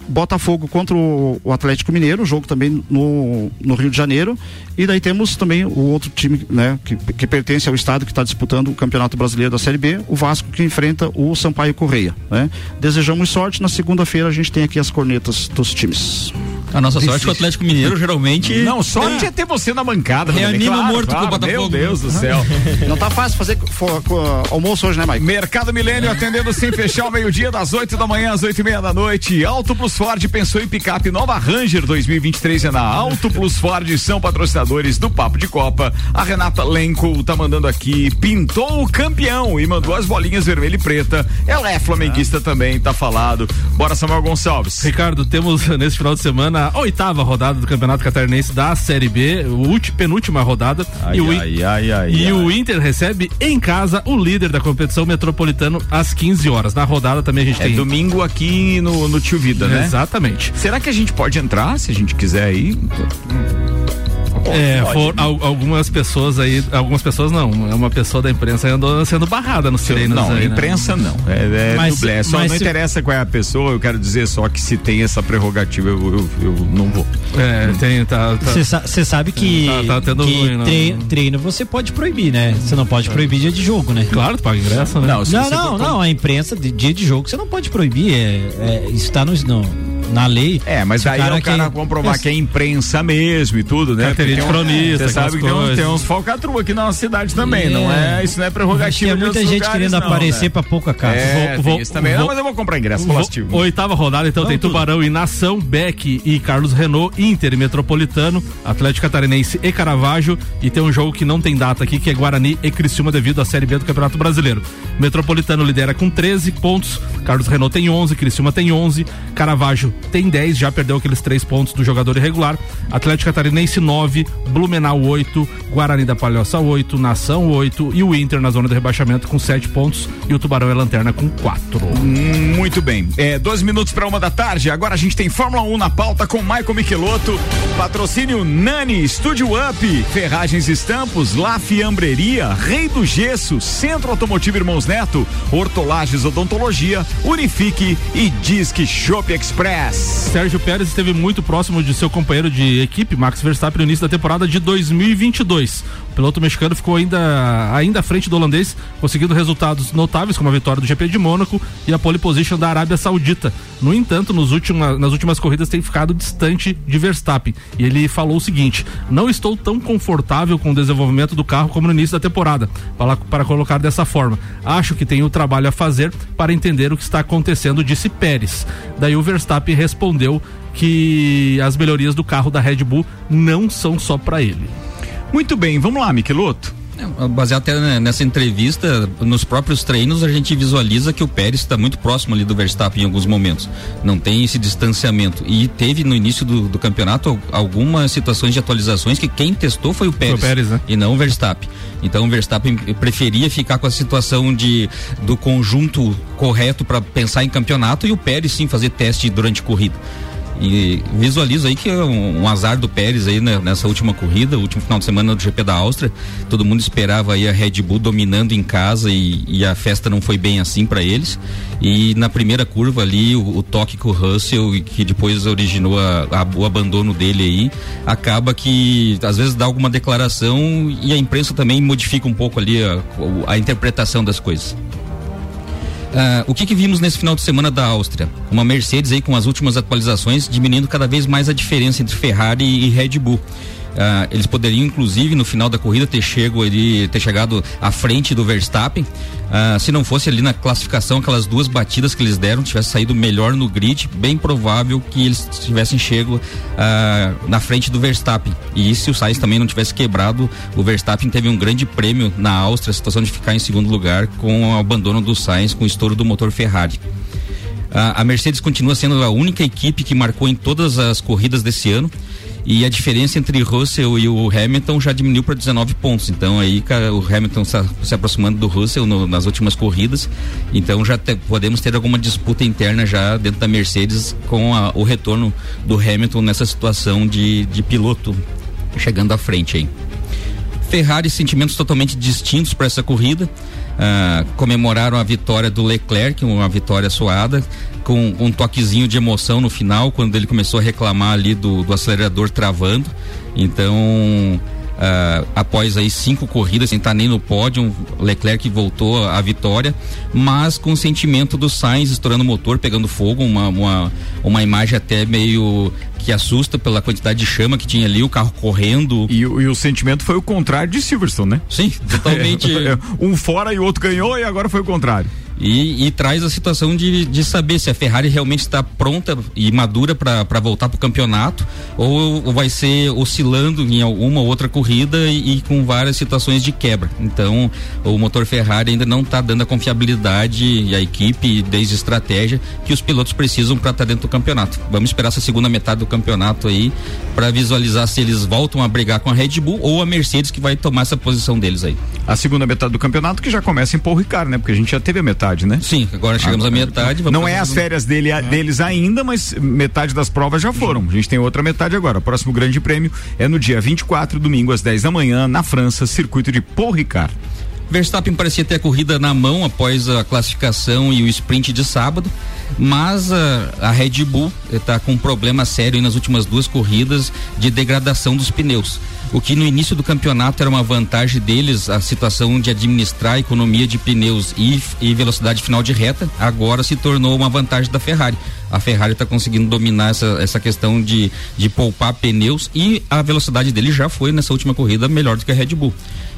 Botafogo contra o, o Atlético Mineiro, jogo também no, no Rio de Janeiro. E daí temos também o outro time, né, que, que pertence ao estado que está disputando o Campeonato Brasileiro da Série B, o Vasco que enfrenta o Sampaio Correia, né? Desejamos sorte. Na segunda-feira a gente tem aqui as cornetas dos times. A nossa sorte é que o Atlético Mineiro geralmente. Não, sorte é ter você na bancada. Vanderlei, Reanima claro, morto claro, com o Botafogo. Meu Deus do céu. Não tá fácil fazer fo- co- almoço hoje, né, Mike? Mercado Milênio atendendo sem fechar ao meio-dia, das 8 da manhã às 8 e meia da noite. Auto Plus Ford pensou em picape nova Ranger 2023 é na Auto Plus Ford, são patrocinadores do Papo de Copa. A Renata Lenco tá mandando aqui, pintou o campeão e mandou as bolinhas vermelha e preta. Ela é flamenguista também, tá falado. Bora, Samuel Gonçalves. Ricardo, temos nesse final de semana a oitava rodada do Campeonato Catarinense da Série B, ulti- penúltima rodada. Ai, e o, ai, ai, ai, e o Inter recebe em casa o líder da competição metropolitano às 15 horas. Na rodada também a gente É tem. domingo aqui no, no Tio Vida, né? Exatamente. Será que a gente pode entrar, se a gente quiser ir? É, Pode, for, né? al- algumas pessoas aí, algumas pessoas não, é uma pessoa da imprensa andou sendo barrada nos treinos Não, aí, né? imprensa não. É, é Mas- dublê. Só mas não se- interessa qual é a pessoa, eu quero dizer só que se tem essa prerrogativa, eu, eu, eu não vou. É, tem, tá. Você sabe que, Tá- tá tendo que ruim, né? treino, treino você pode proibir, né? Você não pode proibir dia de jogo, né? Claro, tu paga ingresso, né? Não, Não, não, for- não, a imprensa, de dia de jogo, você não pode proibir. É, é, isso tá no, no- na lei. É, mas daí é o cara comprovar que é imprensa mesmo e tudo, né? Porque de cronista, Você sabe que tem uns, coisas. tem uns falcatrua aqui na nossa cidade também, É. não é? Isso não é prerrogativa Tem muita gente lugares, querendo não, aparecer né? pra pouca casa. É, Vou- vou- isso também. vou- não, mas eu vou comprar ingresso, Vo- positivo. Oitava rodada, então tem Tubarão e Nação, Beck e Carlos Renault, Inter e Metropolitano, Atlético Catarinense e Caravaggio. E tem um jogo que não tem data aqui, que é Guarani e Criciúma devido à Série B do Campeonato Brasileiro. Metropolitano lidera com 13 pontos, Carlos Renault tem 11, Criciúma tem 11, Caravaggio tem 10, já perdeu aqueles 3 pontos do jogador irregular. Atlético Catarinense 9, Blumenau 8, Guarani da Palhoça 8, Nação 8 e o Inter na zona de rebaixamento com 7 pontos e o Tubarão é lanterna com 4. Hum, Muito bem. É, dois minutos para uma da tarde. Agora a gente tem Fórmula 1 na pauta com Michael Michelotto. Patrocínio Nani, Estúdio Up, Ferragens Estampos, La Fiambreria, Rei do Gesso, Centro Automotivo Irmãos Neto, Hortolagens Odontologia, Unifique e Disque Shop Express. Sérgio Pérez esteve muito próximo de seu companheiro de equipe, Max Verstappen, no início da temporada de 2022. O piloto mexicano ficou ainda, ainda à frente do holandês, conseguindo resultados notáveis, como a vitória do GP de Mônaco e a pole position da Arábia Saudita. No entanto, nos última, nas últimas corridas tem ficado distante de Verstappen. E ele falou o seguinte: não estou tão confortável com o desenvolvimento do carro como no início da temporada, para, para colocar dessa forma. Acho que tenho trabalho a fazer para entender o que está acontecendo, disse Pérez. Daí o Verstappen respondeu que as melhorias do carro da Red Bull não são só para ele. Muito bem, vamos lá, Michelotto. É, Baseado até né, nessa entrevista, nos próprios treinos, a gente visualiza que o Pérez está muito próximo ali do Verstappen em alguns momentos. Não tem esse distanciamento. E teve no início do, do campeonato al- algumas situações de atualizações que quem testou foi o Pérez, Pérez, né? e não o Verstappen. Então o Verstappen preferia ficar com a situação de do conjunto correto para pensar em campeonato e o Pérez sim fazer teste durante corrida. E visualizo aí que é um, um azar do Pérez aí né, nessa última corrida, último final de semana do GP da Áustria. Todo mundo esperava aí a Red Bull dominando em casa e, e a festa não foi bem assim para eles. E na primeira curva ali, o, o toque com o Russell, que depois originou a- a- o abandono dele aí, acaba que às vezes dá alguma declaração e a imprensa também modifica um pouco ali a, a interpretação das coisas. Ah, o que, que vimos nesse final de semana da Áustria? Uma Mercedes aí com as últimas atualizações diminuindo cada vez mais a diferença entre Ferrari e Red Bull. Ah, eles poderiam, inclusive, no final da corrida ter, chego ali, ter chegado à frente do Verstappen. Ah, se não fosse ali na classificação, aquelas duas batidas que eles deram, tivesse saído melhor no grid, bem provável que eles tivessem chego ah, na frente do Verstappen. E se o Sainz também não tivesse quebrado, o Verstappen teve um grande prêmio na Áustria, a situação de ficar em segundo lugar com o abandono do Sainz, com o estouro do motor Ferrari. A, a Mercedes continua sendo a única equipe que marcou em todas as corridas desse ano. E a diferença entre Russell e o Hamilton já diminuiu para 19 pontos. Então aí o Hamilton está se aproximando do Russell no- nas últimas corridas. Então já te- podemos ter alguma disputa interna já dentro da Mercedes com a- o retorno do Hamilton nessa situação de, de piloto chegando à frente aí. Ferrari sentimentos totalmente distintos para essa corrida. Ah, comemoraram a vitória do Leclerc, uma vitória suada, com um toquezinho de emoção no final, quando ele começou a reclamar ali do, do acelerador travando. Então, ah, após aí cinco corridas sem estar nem no pódio, Leclerc voltou à vitória, mas com o sentimento do Sainz estourando o motor, pegando fogo, uma, uma, uma imagem até meio que assusta pela quantidade de chama que tinha ali, o carro correndo. E, o- e o sentimento foi o contrário de Silverstone, né? Sim, totalmente. um fora e o outro ganhou e agora foi o contrário. E, e traz a situação de, de saber se a Ferrari realmente está pronta e madura para voltar para o campeonato ou, ou vai ser oscilando em alguma outra corrida e, e com várias situações de quebra. Então, o motor Ferrari ainda não está dando a confiabilidade e a equipe, desde estratégia, que os pilotos precisam para estar dentro do campeonato. Vamos esperar essa segunda metade do campeonato aí para visualizar se eles voltam a brigar com a Red Bull ou a Mercedes que vai tomar essa posição deles aí. A segunda metade do campeonato que já começa em Paul Ricard, né? Porque a gente já teve a metade, né? Sim, agora chegamos à metade. vamos Não é as férias dele, deles ainda, mas metade das provas já foram. A gente tem outra metade agora. O próximo grande prêmio é no dia 24, domingo, às 10 da manhã, na França, circuito de Paul Ricard. Verstappen parecia ter a corrida na mão após a classificação e o sprint de sábado, mas a, a Red Bull está com um problema sério nas últimas duas corridas de degradação dos pneus. O que no início do campeonato era uma vantagem deles, a situação de administrar a economia de pneus e, e velocidade final de reta, agora se tornou uma vantagem da Ferrari. A Ferrari está conseguindo dominar essa, essa questão de, de poupar pneus e a velocidade dele já foi nessa última corrida melhor do que a Red Bull.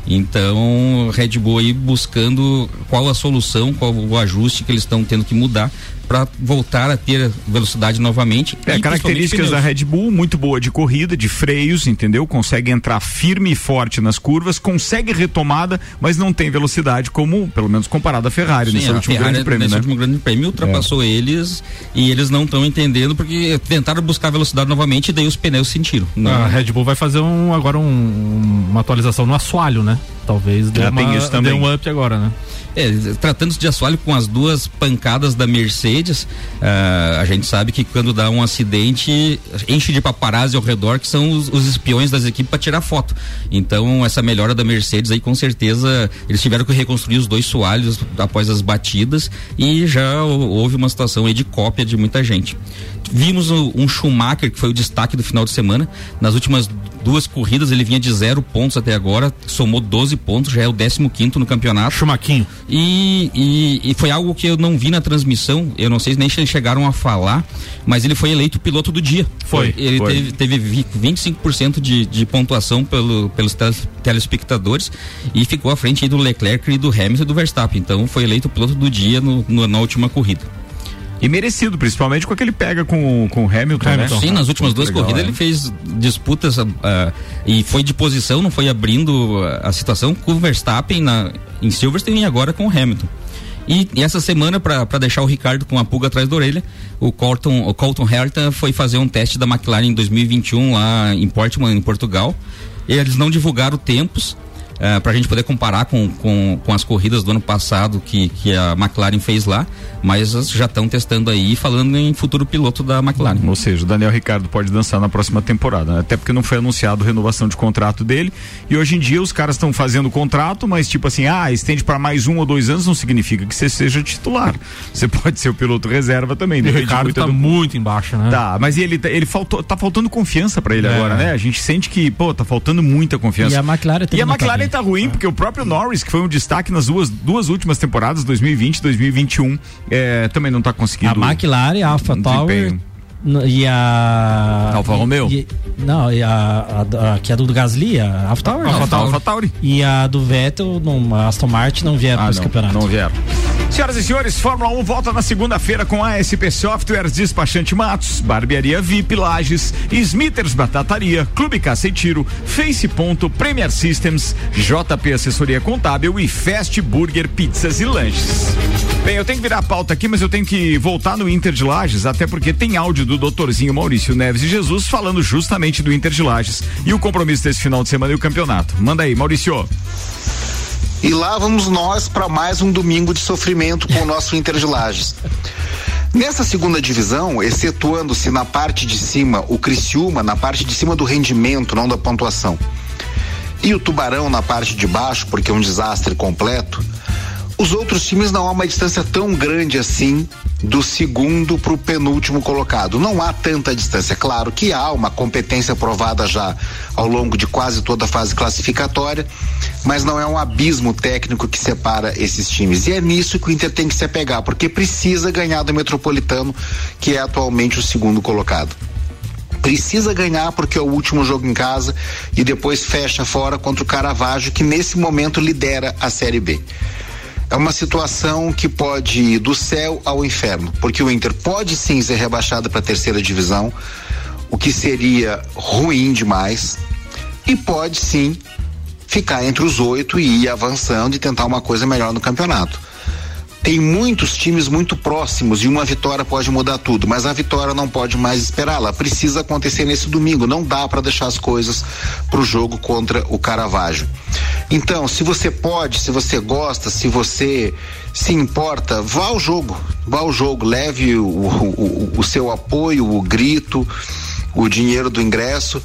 Então, Red Bull aí buscando qual a solução, qual o ajuste que eles estão tendo que mudar para voltar a ter velocidade novamente. É, características da Red Bull, muito boa de corrida, de freios, entendeu? Consegue entrar firme e forte nas curvas, consegue retomada, mas não tem velocidade como, pelo menos comparado à Ferrari, Sim, nesse a último Ferrari, grande prêmio, nesse né? último grande prêmio ultrapassou eles e eles não estão entendendo porque tentaram buscar velocidade novamente e daí os pneus sentiram. Não- A Red Bull vai fazer um, agora um- uma atualização no assoalho, né? Talvez dê, uma, tem isso também. dê um up agora, né? É, tratando-se de assoalho com as duas pancadas da Mercedes, ah, a gente sabe que quando dá um acidente, enche de paparazzi ao redor, que são os, os espiões das equipes para tirar foto. Então, essa melhora da Mercedes aí, com certeza, eles tiveram que reconstruir os dois soalhos após as batidas e já hou- houve uma situação aí de cópia de muita gente. Vimos um Schumacher, que foi o destaque do final de semana. Nas últimas duas corridas, ele vinha de zero pontos até agora, somou 12 pontos, já é o 15 quinto no campeonato. Chumaquinho. E, e, e foi algo que eu não vi na transmissão, eu não sei nem se chegaram a falar, mas ele foi eleito piloto do dia. Foi, Ele foi. teve, teve vi- 25% de, de pontuação pelo, pelos teles- telespectadores e ficou à frente do Leclerc e do Hamilton e do Verstappen. Então foi eleito piloto do dia no, no- na última corrida. E merecido, principalmente com aquele pega com, com o Hamilton, né? Sim, nas últimas duas Legal, corridas ele fez disputas ah, e foi de posição, não foi abrindo a situação com o Verstappen na, em Silverstone e agora com o Hamilton. E, e essa semana, para deixar o Ricardo com a pulga atrás da orelha, o Colton, o Colton Herta foi fazer um teste da McLaren em 2021 lá em Portman, em Portugal. Eles não divulgaram tempos, para pra gente poder comparar com, com, com as corridas do ano passado que, que a McLaren fez lá, mas já estão testando aí, falando em futuro piloto da McLaren. Ou seja, o Daniel Ricardo pode dançar na próxima temporada, né? até porque não foi anunciado renovação de contrato dele. E hoje em dia os caras estão fazendo contrato, mas tipo assim, ah, estende para mais um ou dois anos, não significa que você seja titular. Você pode ser o piloto reserva também. E o Ricardo muito tá do- muito embaixo, né? Tá, mas ele, tá- ele faltou, tá faltando confiança pra ele É. agora, né? A gente sente que, pô, tá faltando muita confiança. E a McLaren E também a tá McLaren. Tá ruim, porque o próprio Norris, que foi um destaque nas duas, duas últimas temporadas, 2020 e 2021, é, também não tá conseguindo. A McLaren, a Alpha Tower n- e a. Alfa Romeo? e- não, e a, a, a que é do Gasly, a Alpha Tauri. Tower. Alpha Tauri. E a do Vettel, não, a Aston Martin não vieram Ah, para esse não, campeonato. não vieram. Senhoras e senhores, Fórmula 1 volta na segunda-feira com a SP Softwares, Despachante Matos, Barbearia VIP Lages, Smithers Batataria, Clube Caça e Tiro, Face Ponto, Premier Systems, JP Assessoria Contábil e Fast Burger Pizzas e Lanches. Bem, eu tenho que virar a pauta aqui, mas eu tenho que voltar no Inter de Lages, até porque tem áudio do doutorzinho Maurício Neves e Jesus falando justamente do Inter de Lages e o compromisso desse final de semana e o campeonato. Manda aí, Maurício. E lá vamos nós para mais um domingo de sofrimento com o nosso Inter de Lages. Nessa segunda divisão, excetuando-se na parte de cima o Criciúma, na parte de cima do rendimento, não da pontuação, e o Tubarão na parte de baixo, porque é um desastre completo, Os outros times não há uma distância tão grande assim do segundo para o penúltimo colocado. Não há tanta distância. Claro que há uma competência provada já ao longo de quase toda a fase classificatória, mas não é um abismo técnico que separa esses times. E é nisso que o Inter tem que se apegar, porque precisa ganhar do Metropolitano, que é atualmente o segundo colocado precisa ganhar porque é o último jogo em casa e depois fecha fora contra o Caravaggio que nesse momento lidera a Série B. É uma situação que pode ir do céu ao inferno, porque o Inter pode sim ser rebaixado para a terceira divisão, o que seria ruim demais, e pode sim ficar entre os oito e ir avançando e tentar uma coisa melhor no campeonato tem muitos times muito próximos e uma vitória pode mudar tudo, mas a vitória não pode mais esperar, ela precisa acontecer nesse domingo, não dá para deixar as coisas para o jogo contra o Caravaggio. Então, se você pode, se você gosta, se você se importa, vá ao jogo, vá ao jogo, leve o, o, o seu apoio, o grito, o dinheiro do ingresso,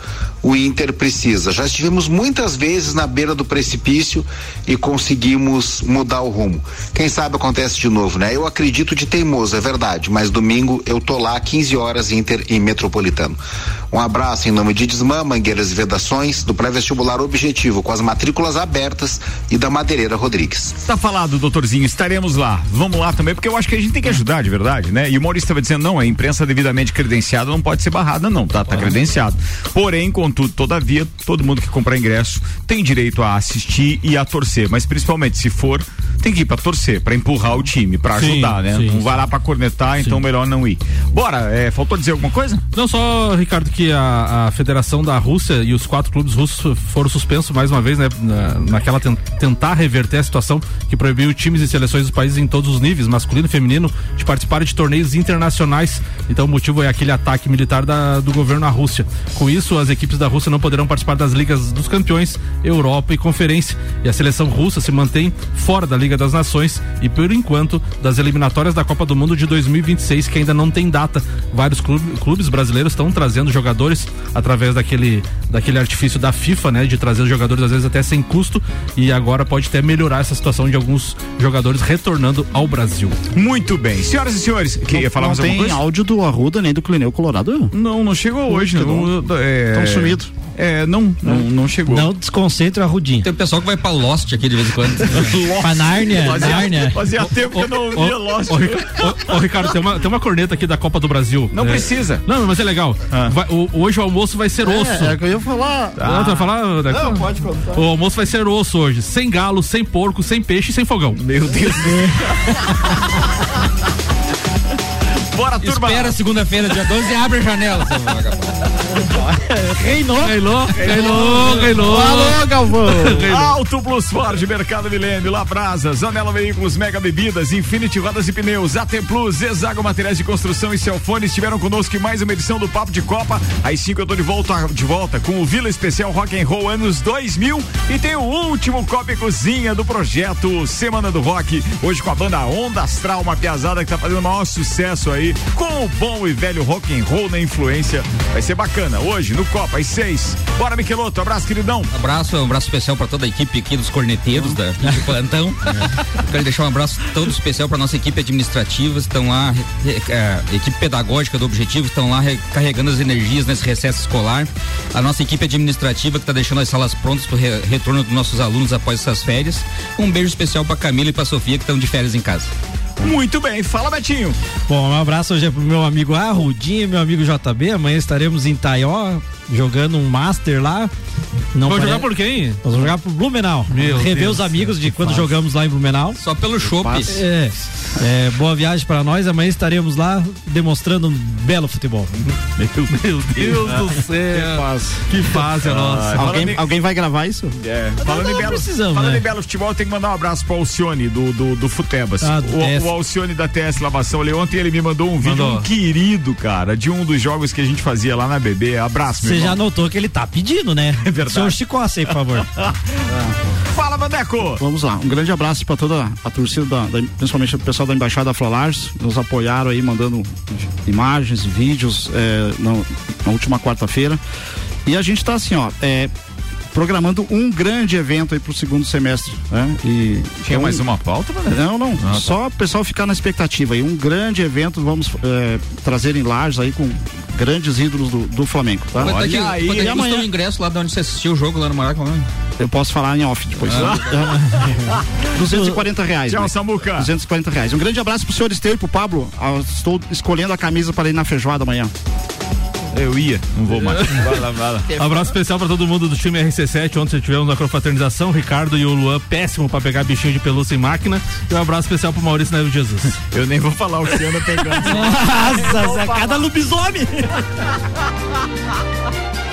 o Inter precisa. Já estivemos muitas vezes na beira do precipício e conseguimos mudar o rumo. Quem sabe acontece de novo, né? Eu acredito de teimoso, é verdade, mas domingo eu tô lá 15 horas Inter e Metropolitano. Um abraço em nome de Desmã, Mangueiras e Vedações, do pré-vestibular Objetivo, com as matrículas abertas e da Madeireira Rodrigues. Tá falado, doutorzinho, estaremos lá. Vamos lá também, porque eu acho que a gente tem que ajudar de verdade, né? E o Maurício estava dizendo, não, a imprensa devidamente credenciada não pode ser barrada, não, tá? Tá credenciado. Porém, contudo, todavia, todo mundo que comprar ingresso tem direito a assistir e a torcer, mas principalmente se for, tem que ir pra torcer, pra empurrar o time, Sim, ajudar, né? sim, não vai lá pra cornetar, então melhor não ir. Bora, é, faltou dizer alguma coisa? Não, só, Ricardo, que a, a Federação da Rússia e os quatro clubes russos foram suspensos mais uma vez, né? Na, naquela ten- tentar reverter a situação que proibiu times e seleções dos países em todos os níveis, masculino e feminino, de participarem de torneios internacionais. Então o motivo é aquele ataque militar da- do governo à Rússia. Com isso, as equipes da Rússia não poderão participar das ligas dos campeões, Europa e Conferência. E a seleção russa se mantém fora da Liga das Nações e, por enquanto, das eliminatórias da Copa do Mundo de 2026, que ainda não tem data. Vários clube- clubes brasileiros estão trazendo jogadores através daquele, daquele artifício da FIFA, né? De trazer os jogadores às vezes até sem custo. E agora pode até melhorar essa situação de alguns jogadores retornando ao Brasil. Muito bem. Senhoras e senhores, que ia falar não tem coisa? áudio do Arruda nem do Clineu Colorado? Não, não chegou hoje, não. É... É, não, não, não chegou. Não desconcentra a Rudinho. Tem o pessoal que vai pra Lost aqui de vez em quando. Pra Nárnia, Fazia, Nárnia. fazia tempo que eu não ouvia Lost. Ô, Rica- ô, ô, Ricardo, tem uma, tem uma corneta aqui da Copa do Brasil. Não É, precisa. Não, mas é legal. Vai- o- hoje o almoço vai ser osso. É, é o que eu ia falar. Ah, tu vai falar? Não, pode contar. O almoço vai ser osso hoje. Sem galo, sem porco, sem peixe e sem fogão. Meu Deus. Bora, turma. Espera segunda-feira, dia 12 e abre a janela, seu. Reinou. Reinou, reinou, reinou. Alô, Galvão. Auto Plus Ford, Mercado Milênio, Labrasa, Zanela Veículos, Mega Bebidas, Infinity Rodas e Pneus, AT Plus, Exago Materiais de Construção e Celfone estiveram conosco em mais uma edição do Papo de Copa. Às 5 eu tô de volta, de volta com o Vila Especial Rock and Roll anos 2000 e tem o último Copa e Cozinha do projeto Semana do Rock. Hoje com a banda Onda Astral, uma piazada que tá fazendo o maior sucesso aí com o bom e velho rock and roll na influência. Vai ser bacana. Hoje no Copa às 6. Bora, Miqueloto. Abraço, queridão. Abraço, um abraço especial para toda a equipe aqui dos corneteiros da de plantão. Quero deixar um abraço todo especial para nossa equipe administrativa, estão lá, eh, equipe pedagógica do Objetivo, estão lá recarregando as energias nesse recesso escolar. A nossa equipe administrativa que está deixando as salas prontas para o re- retorno dos nossos alunos após essas férias. Um beijo especial para Camila e para Sofia que estão de férias em casa. Muito bem. Fala, Betinho. Bom, um abraço hoje é pro meu amigo Arrudinho, meu amigo JB. Amanhã estaremos em Taió jogando um Master lá. Não Vamos pare- jogar por quem? Nós vamos jogar pro Blumenau. Meu Rever Deus os amigos de quando fácil. jogamos lá em Blumenau. Só pelo chopp. É, é, boa viagem para nós. Amanhã estaremos lá demonstrando um belo futebol. Meu Deus do céu. Que fase a nossa. Alguém, alguém vai gravar isso? É, falando, não em belo, falando né? em belo futebol, tem que mandar um abraço pro Alcione do, do, do Futebas. Ah, do o, o Alcione da TS Lavação. Ele, ontem ele me mandou um vídeo, Mandou. um querido, cara, de um dos jogos que a gente fazia lá na BB. Abraço, meu Você já notou que ele tá pedindo, né? É verdade. Senhor Chicosse aí, por favor. Fala, Bandeco. Vamos lá, um grande abraço para toda a torcida, da, da- principalmente o pessoal da Embaixada Florars, nos apoiaram aí, mandando imagens, vídeos é, na, na última quarta-feira. E a gente tá assim, ó, é, programando um grande evento aí pro segundo semestre, né? E Tinha é um- mais uma pauta, Vanessa? Não, não. Ah, tá. Só o pessoal ficar na expectativa aí. Um grande evento, vamos é, trazer em Lages aí com grandes ídolos do, do Flamengo, tá? Quanto é que, quanto é que E custa amanhã o ingresso lá de onde você assistiu o jogo lá no Maracanã? eu posso falar em off depois. Ah. 240 reais. Tchau, né? Samuca. 240 reais. Um grande abraço pro senhor Esteu e pro Pablo. Ah, estou escolhendo a camisa para ir na feijoada amanhã. Eu ia, não vou mais. Vai lá, vai lá. Abraço especial pra todo mundo do time RC7. Ontem tivemos a confraternização. Ricardo e o Luan, péssimo pra pegar bichinho de pelúcia em máquina. E um abraço especial pro Maurício Neves Jesus. Eu nem vou falar o que anda pegando. Nossa, cada lobisomem!